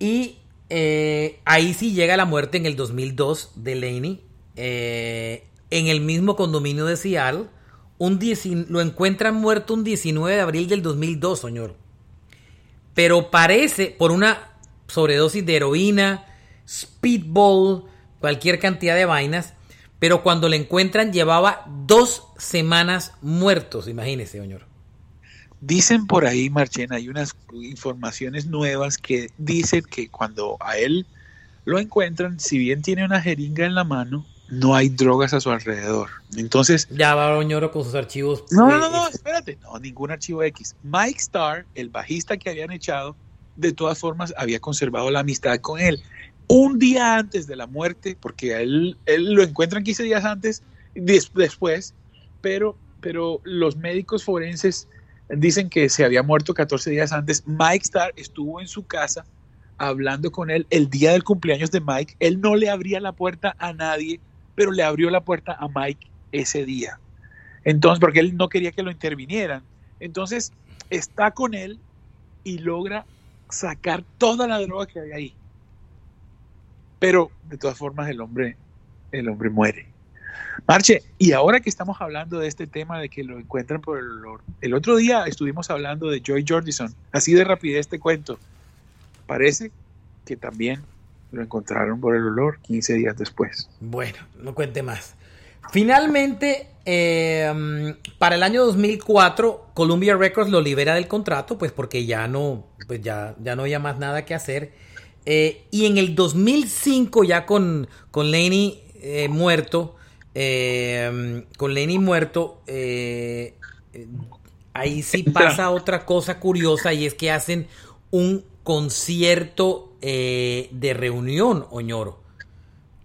Y eh, ahí sí llega la muerte en el 2002 de Laney. eh, en el mismo condominio de Seattle. Un 10 lo encuentran muerto un 19 de abril del 2002, señor. Pero parece por una sobredosis de heroína, speedball, cualquier cantidad de vainas. Pero cuando le encuentran llevaba dos semanas muertos, imagínese, señor. Dicen por ahí, Marchena, hay unas informaciones nuevas que dicen que cuando a él lo encuentran, si bien tiene una jeringa en la mano, no hay drogas a su alrededor. Entonces, Ya va Oñoro con sus archivos. no, eh, no, no, espérate, no, ningún archivo X. Mike Starr, el bajista que habían echado, de todas formas había conservado la amistad con él. Un día antes de la muerte, porque a él, él lo encuentran 15 días antes, des- después, pero, pero los médicos forenses dicen que se había muerto 14 días antes. Mike Starr estuvo en su casa hablando con él el día del cumpleaños de Mike. Él no le abría la puerta a nadie, pero le abrió la puerta a Mike ese día. Entonces, porque él no quería que lo intervinieran. Entonces, está con él y logra sacar toda la droga que había ahí. Pero, de todas formas, el hombre, el hombre muere. Marche, y ahora que estamos hablando de este tema de que lo encuentran por el olor, el otro día estuvimos hablando de Joy Jordison, así de rapidez te cuento. Parece que también lo encontraron por el olor 15 días después. Bueno, no cuente más. Finalmente, eh, para el año 2004, Columbia Records lo libera del contrato, pues porque ya no, pues ya, ya no había más nada que hacer. Eh, y en el 2005, ya con, con Laney eh, muerto, eh, con Lenny muerto, eh, eh, ahí sí pasa otra cosa curiosa y es que hacen un concierto eh, de reunión, Oñoro.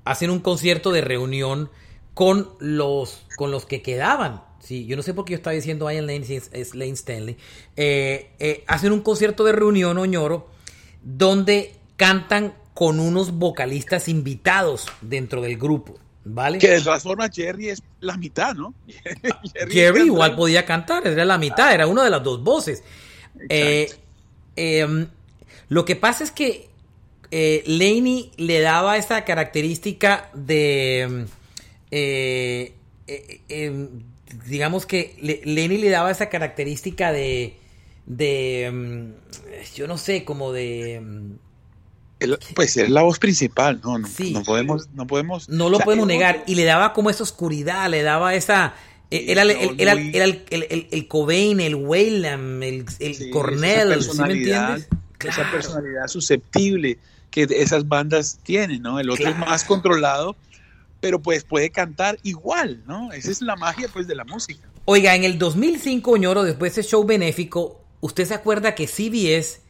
hacen un concierto de reunión con los, con los que quedaban. Sí, yo no sé por qué yo estaba diciendo Ian Lane, si es, Lane Stanley. Eh, eh, hacen un concierto de reunión, Oñoro, donde cantan con unos vocalistas invitados dentro del grupo. ¿Vale? Que de todas formas Jerry es la mitad, ¿no? (laughs) Jerry, igual podía cantar, era la mitad, era una de las dos voces. Eh, em, lo que pasa es que eh, Laney le daba esa característica de... Em, eh, em, digamos que Laney le daba esa característica de... de yo no sé, como de pues es la voz principal, ¿no? No, no podemos, no podemos. No lo podemos negar. Y le daba como esa oscuridad, le daba esa. Eh, era, el, el, el, el, Cobain, el Waylam, el, el Cornell, ¿sí me entiendes? Esa personalidad susceptible que esas bandas tienen, ¿no? El otro es más controlado, pero pues puede cantar igual, ¿no? Esa es la magia, pues, de la música. Oiga, en el 2005, ñoro, después de ese show benéfico, ¿usted se acuerda que CBS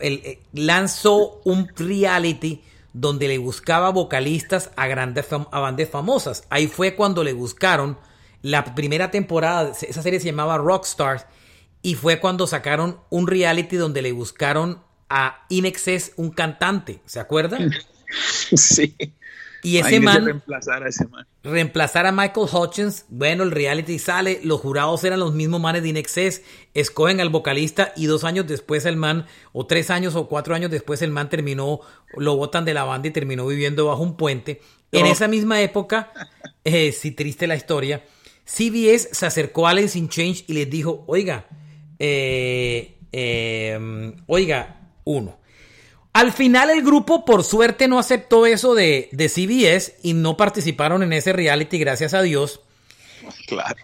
eh, lanzó un reality donde le buscaba vocalistas a grandes a bandas famosas. Ahí fue cuando le buscaron la primera temporada, esa serie se llamaba Rockstars, y fue cuando sacaron un reality donde le buscaron a Inexcess un cantante, ¿se acuerdan? (laughs) Sí. Y ese man, reemplazar a ese man. Reemplazar a Michael Hutchins. Bueno, el reality sale. Los jurados eran los mismos manes de Inexcess. Escogen al vocalista y dos años después el man, o tres años o cuatro años después el man terminó, lo botan de la banda y terminó viviendo bajo un puente. En esa misma época, eh, si triste la historia, CBS se acercó a Alice in Change y les dijo, oiga, eh, eh, oiga, uno al final el grupo por suerte no aceptó eso de, de CBS y no participaron en ese reality, gracias a Dios. Claro.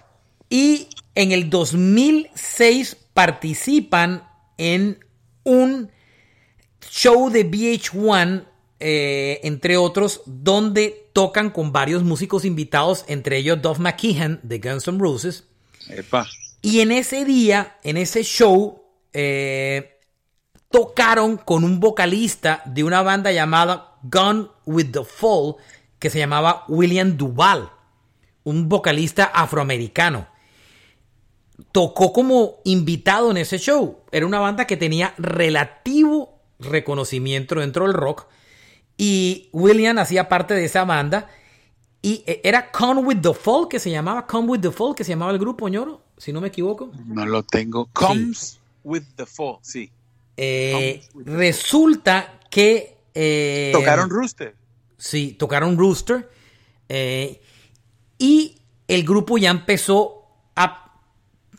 Y en el 2006 participan en un show de VH1, eh, entre otros, donde tocan con varios músicos invitados, entre ellos Duff McKeehan de Guns N' Roses. Y en ese día, en ese show, eh, tocaron con un vocalista de una banda llamada Gone with the Fall que se llamaba William Duval, un vocalista afroamericano. Tocó como invitado en ese show. Era una banda que tenía relativo reconocimiento dentro del rock y William hacía parte de esa banda y e, era Come with the Fall que se llamaba Come with the Fall que se llamaba el grupo ñoro, si no me equivoco. No lo tengo. Comes with the Fall, sí. Eh, resulta que... Eh, tocaron Rooster. Sí, tocaron Rooster. Eh, y el grupo ya empezó a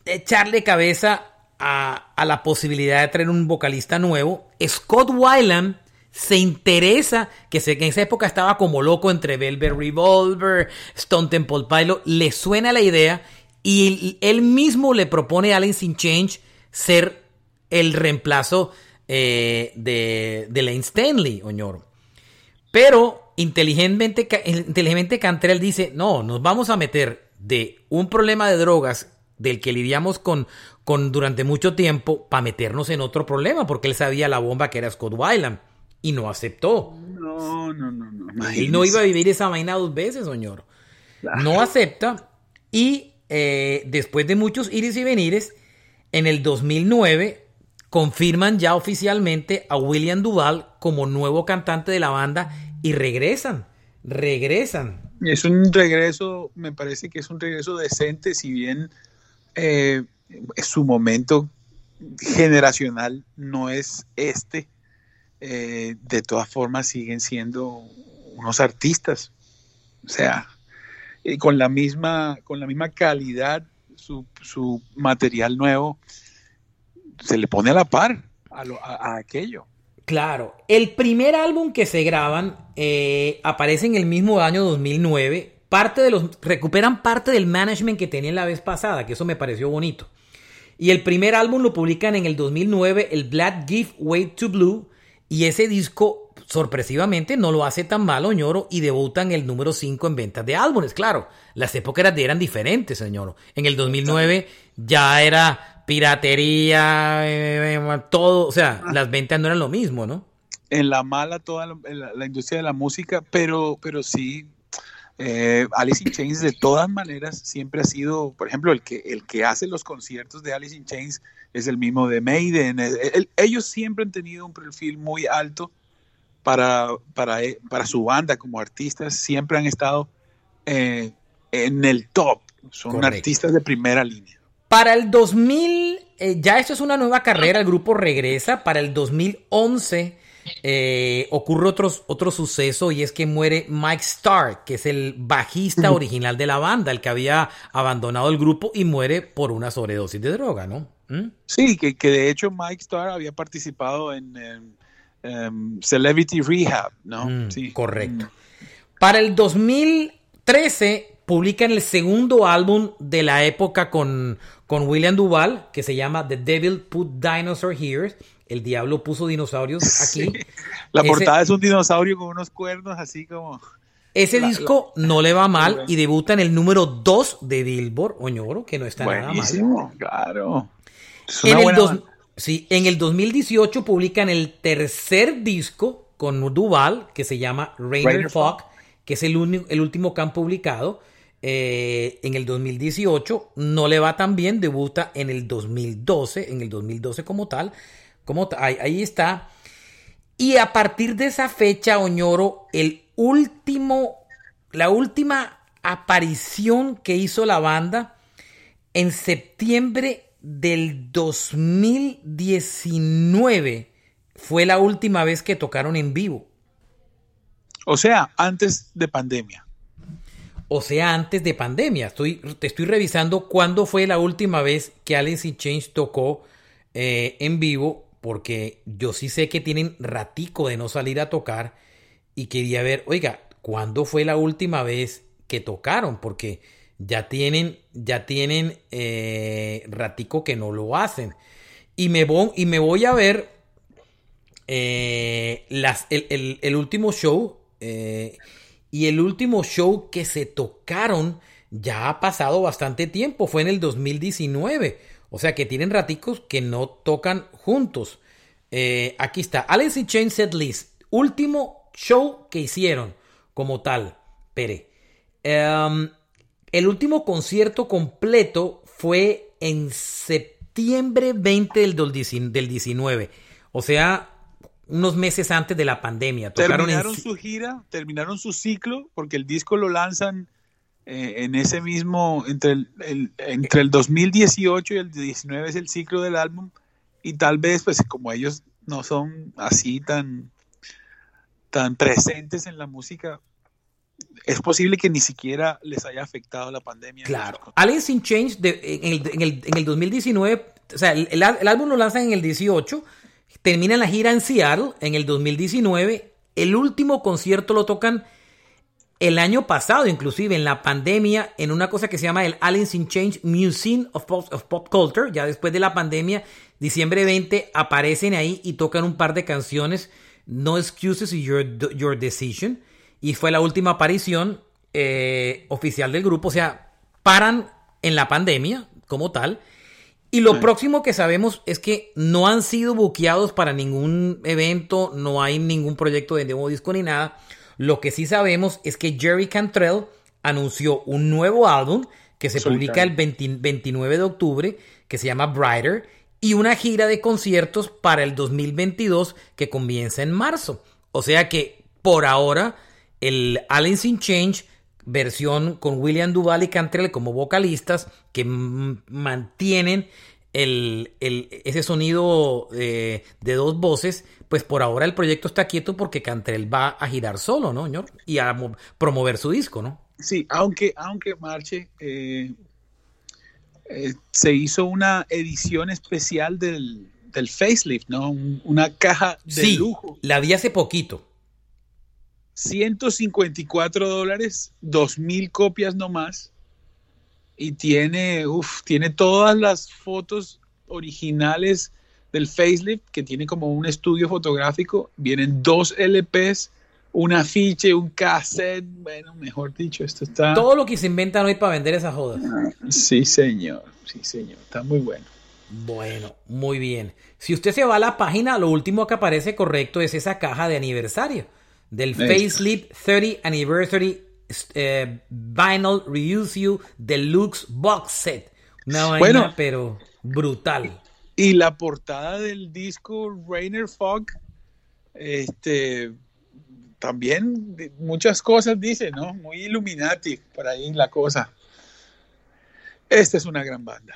echarle cabeza a, la posibilidad de traer un vocalista nuevo. Scott Weiland se interesa, que, en esa época estaba como loco entre Velvet Revolver, Stone Temple Pilot, le suena la idea y él mismo le propone a Alice in Change ser el reemplazo eh, de, de, Lane Stanley, Oñoro. Pero inteligentemente, inteligentemente Cantrell dice, no, nos vamos a meter de un problema de drogas del que lidiamos con, con durante mucho tiempo para meternos en otro problema, porque él sabía la bomba que era Scott Weiland y no aceptó. No, no, no, no. Él no iba a vivir esa vaina dos veces, señor. No acepta y eh, después de muchos iris y venires, en el 2009 confirman ya oficialmente a William Duval como nuevo cantante de la banda y regresan, regresan. Es un regreso, me parece que es un regreso decente, si bien eh, su momento generacional no es este, eh, de todas formas siguen siendo unos artistas. O sea, con la misma, con la misma calidad, su, su material nuevo se le pone a la par a, aquello. Claro, el primer álbum que se graban eh, aparece en el mismo año 2009. Parte de los recuperan parte del management que tenían la vez pasada, que eso me pareció bonito. Y el primer álbum lo publican en el 2009, el Black Gift Way to Blue, y ese disco sorpresivamente no lo hace tan mal Oñoro y debutan el número 5 en ventas de álbumes. Claro, las épocas eran diferentes, señor. En el 2009 ya era piratería, eh, todo, o sea, las ventas no eran lo mismo, ¿no? en la mala toda la, industria de la música, pero, pero sí, eh, Alice in Chains de todas maneras siempre ha sido, por ejemplo, el que, el que hace los conciertos de Alice in Chains es el mismo de Maiden. ellos siempre han tenido un perfil muy alto para, para, eh, para su banda como artistas, siempre han estado eh, en el top. Son artistas de primera línea. Para el 2000, eh, ya esto es una nueva carrera, el grupo regresa. Para el 2011 eh, ocurre otro, otro suceso y es que muere Mike Starr, que es el bajista original de la banda, el que había abandonado el grupo y muere por una sobredosis de droga, ¿no? ¿Mm? Sí, que, que, de hecho Mike Starr había participado en, em, Celebrity Rehab, ¿no? Mm, sí. Correcto. Para el 2013 publican el segundo álbum de la época con, con William Duval, que se llama The Devil Put Dinosaur Here. El diablo puso dinosaurios (laughs) aquí. La portada es un dinosaurio con unos cuernos así como... Ese disco no le va mal y debuta en el número 2 de Billboard, Oñoro, que no está nada mal. claro. En el, sí, en el 2018 publican el tercer disco con Duval, que se llama Rainer, Fog, que es el, el último que han publicado. Eh, en el 2018, no le va tan bien, debuta en el 2012, en el 2012 como tal, como ahí, ahí está. Y a partir de esa fecha, Oñoro, el último, la última aparición que hizo la banda en septiembre del 2019 fue la última vez que tocaron en vivo. O sea, antes de pandemia o sea, antes de pandemia. Estoy, te estoy revisando cuándo fue la última vez que Alice in Change tocó eh, en vivo, porque yo sí sé que tienen ratico de no salir a tocar y quería ver, oiga, ¿cuándo fue la última vez que tocaron? Porque ya tienen, ya tienen eh, ratico que no lo hacen. Y me, voy, y me voy a ver eh, las, el, el, último show. Y el último show que se tocaron ya ha pasado bastante tiempo, fue en el 2019. O sea que tienen raticos que no tocan juntos. Eh, aquí está, Alice in Chains Set List. Último show que hicieron como tal. Pere. Em, el último concierto completo fue en septiembre 20 del, del 19. O sea, unos meses antes de la pandemia. terminaron su gira, terminaron su ciclo, porque el disco lo lanzan eh, en ese mismo, entre el, entre el 2018 y el 19 es el ciclo del álbum, y tal vez, pues como ellos no son así tan, tan presentes en la música, es posible que ni siquiera les haya afectado la pandemia. Claro. Alice in Change en, el, en, el, en, el, 2019, o sea, el, el álbum lo lanzan en el 18 Termina la gira en Seattle en el 2019. El último concierto lo tocan el año pasado, inclusive en la pandemia, en una cosa que se llama el Alice in Change Museum of Pop, Culture. Ya después de la pandemia, diciembre 20, aparecen ahí y tocan un par de canciones. No Excuses y Your, Your Decision. Y fue la última aparición eh, oficial del grupo. O sea, paran en la pandemia como tal. Y lo próximo que sabemos es que no han sido buqueados para ningún evento, no hay ningún proyecto de nuevo disco ni nada. Lo que sí sabemos es que Jerry Cantrell anunció un nuevo álbum que se publica el 29 de octubre, que se llama Brighter, y una gira de conciertos para el 2022 que comienza en marzo. O sea que por ahora el Alice in Change versión con William Duval y Cantrell como vocalistas que mantienen el, ese sonido de, dos voces, pues por ahora el proyecto está quieto porque Cantrell va a girar solo, ¿no, señor? Y a promover su disco, ¿no? Sí, aunque, aunque Marche, eh, eh, se hizo una edición especial del, del facelift, ¿no? una caja de sí, lujo. La vi hace poquito. 154 dólares, 2000 copias nomás. Y tiene, uf, tiene todas las fotos originales del facelift, que tiene como un estudio fotográfico. Vienen dos LPs, un afiche, un cassette. Bueno, mejor dicho, esto está. Todo lo que se inventan hoy para vender esas jodas. Sí, señor. Sí, señor. Está muy bueno. Bueno, muy bien. Si usted se va a la página, lo último que aparece correcto es esa caja de aniversario del Facelift 30 Anniversary eh, Vinyl Reuse You Deluxe Box Set. Una vaina, pero brutal. Y la portada del disco Rainer Fog, este, también muchas cosas dice, ¿no? Muy Illuminati, por ahí la cosa. Esta es una gran banda.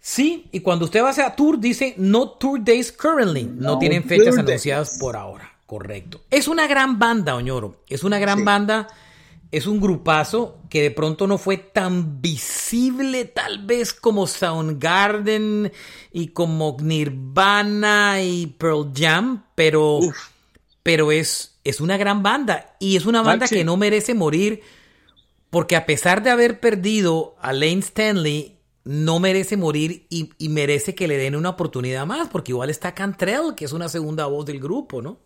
Sí, y cuando usted va a hacer tour, dice no tour days currently. No, tienen fechas anunciadas por ahora. Correcto. Es una gran banda, Oñoro. Es una gran banda. Es un grupazo que de pronto no fue tan visible, tal vez como Soundgarden y como Nirvana y Pearl Jam, pero, pero es, es una gran banda. Y es una banda que no merece morir porque a pesar de haber perdido a Lane Stanley no merece morir y, merece que le den una oportunidad más, porque igual está Cantrell, que es una segunda voz del grupo, ¿no?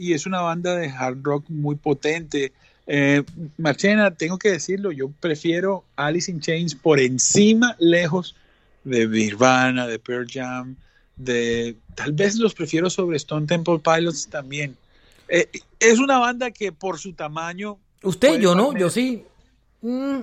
Y es una banda de hard rock muy potente. Eh, Marchena, tengo que decirlo, yo prefiero Alice in Chains por encima, lejos de Nirvana, de Pearl Jam, de tal vez los prefiero sobre Stone Temple Pilots también. Eh, es una banda que por su tamaño. Usted, yo no, yo sí. Mm,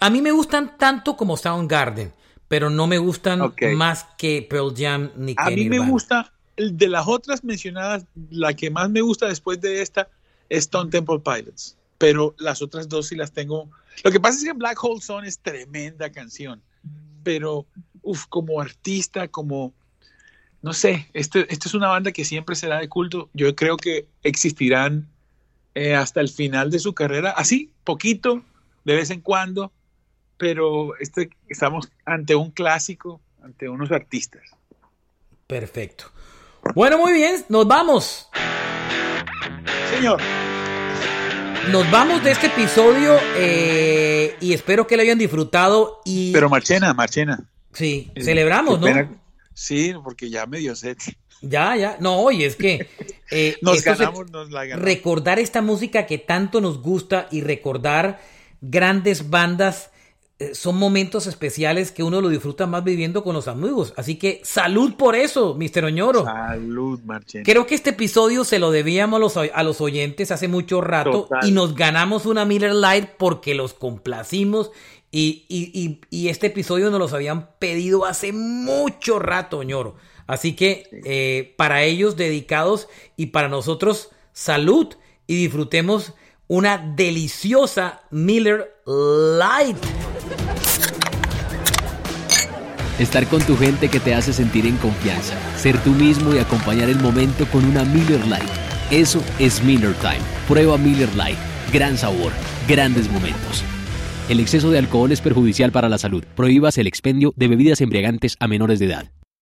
a mí me gustan tanto como Soundgarden pero no me gustan más que Pearl Jam ni que A mí me gusta, de las otras mencionadas, la que más me gusta después de esta es Stone Temple Pilots, pero las otras dos sí las tengo. Lo que pasa es que Black Hole Sun es tremenda canción, pero uf, como artista, como no sé, esto, esto es una banda que siempre será de culto. Yo creo que existirán eh, hasta el final de su carrera, así, poquito, de vez en cuando, pero este, estamos ante un clásico, ante unos artistas. Perfecto. Bueno, muy bien, nos vamos. Señor. Nos vamos de este episodio eh, y espero que lo hayan disfrutado. Y... Pero Marchena, Marchena. Sí, eh, celebramos, ¿no? Sí, porque ya me dio set. Ya, ya. No, oye, es que. (laughs) Eh, nos ganamos, nos la ganamos. Recordar esta música que tanto nos gusta y recordar grandes bandas son momentos especiales que uno lo disfruta más viviendo con los amigos. Así que salud por eso, Mr. Oñoro. Salud, Marchen. Creo que este episodio se lo debíamos a los, oyentes hace mucho rato y nos ganamos una Miller Light porque los complacimos y, y, este episodio nos los habían pedido hace mucho rato, Oñoro. Así que eh, para ellos dedicados y para nosotros salud y disfrutemos una deliciosa Miller Light. Estar con tu gente que te hace sentir en confianza, ser tú mismo y acompañar el momento con una Miller Lite. Eso es Miller Time. Prueba Miller Lite. Gran sabor, grandes momentos. El exceso de alcohol es perjudicial para la salud. Prohíbas el expendio de bebidas embriagantes a menores de edad.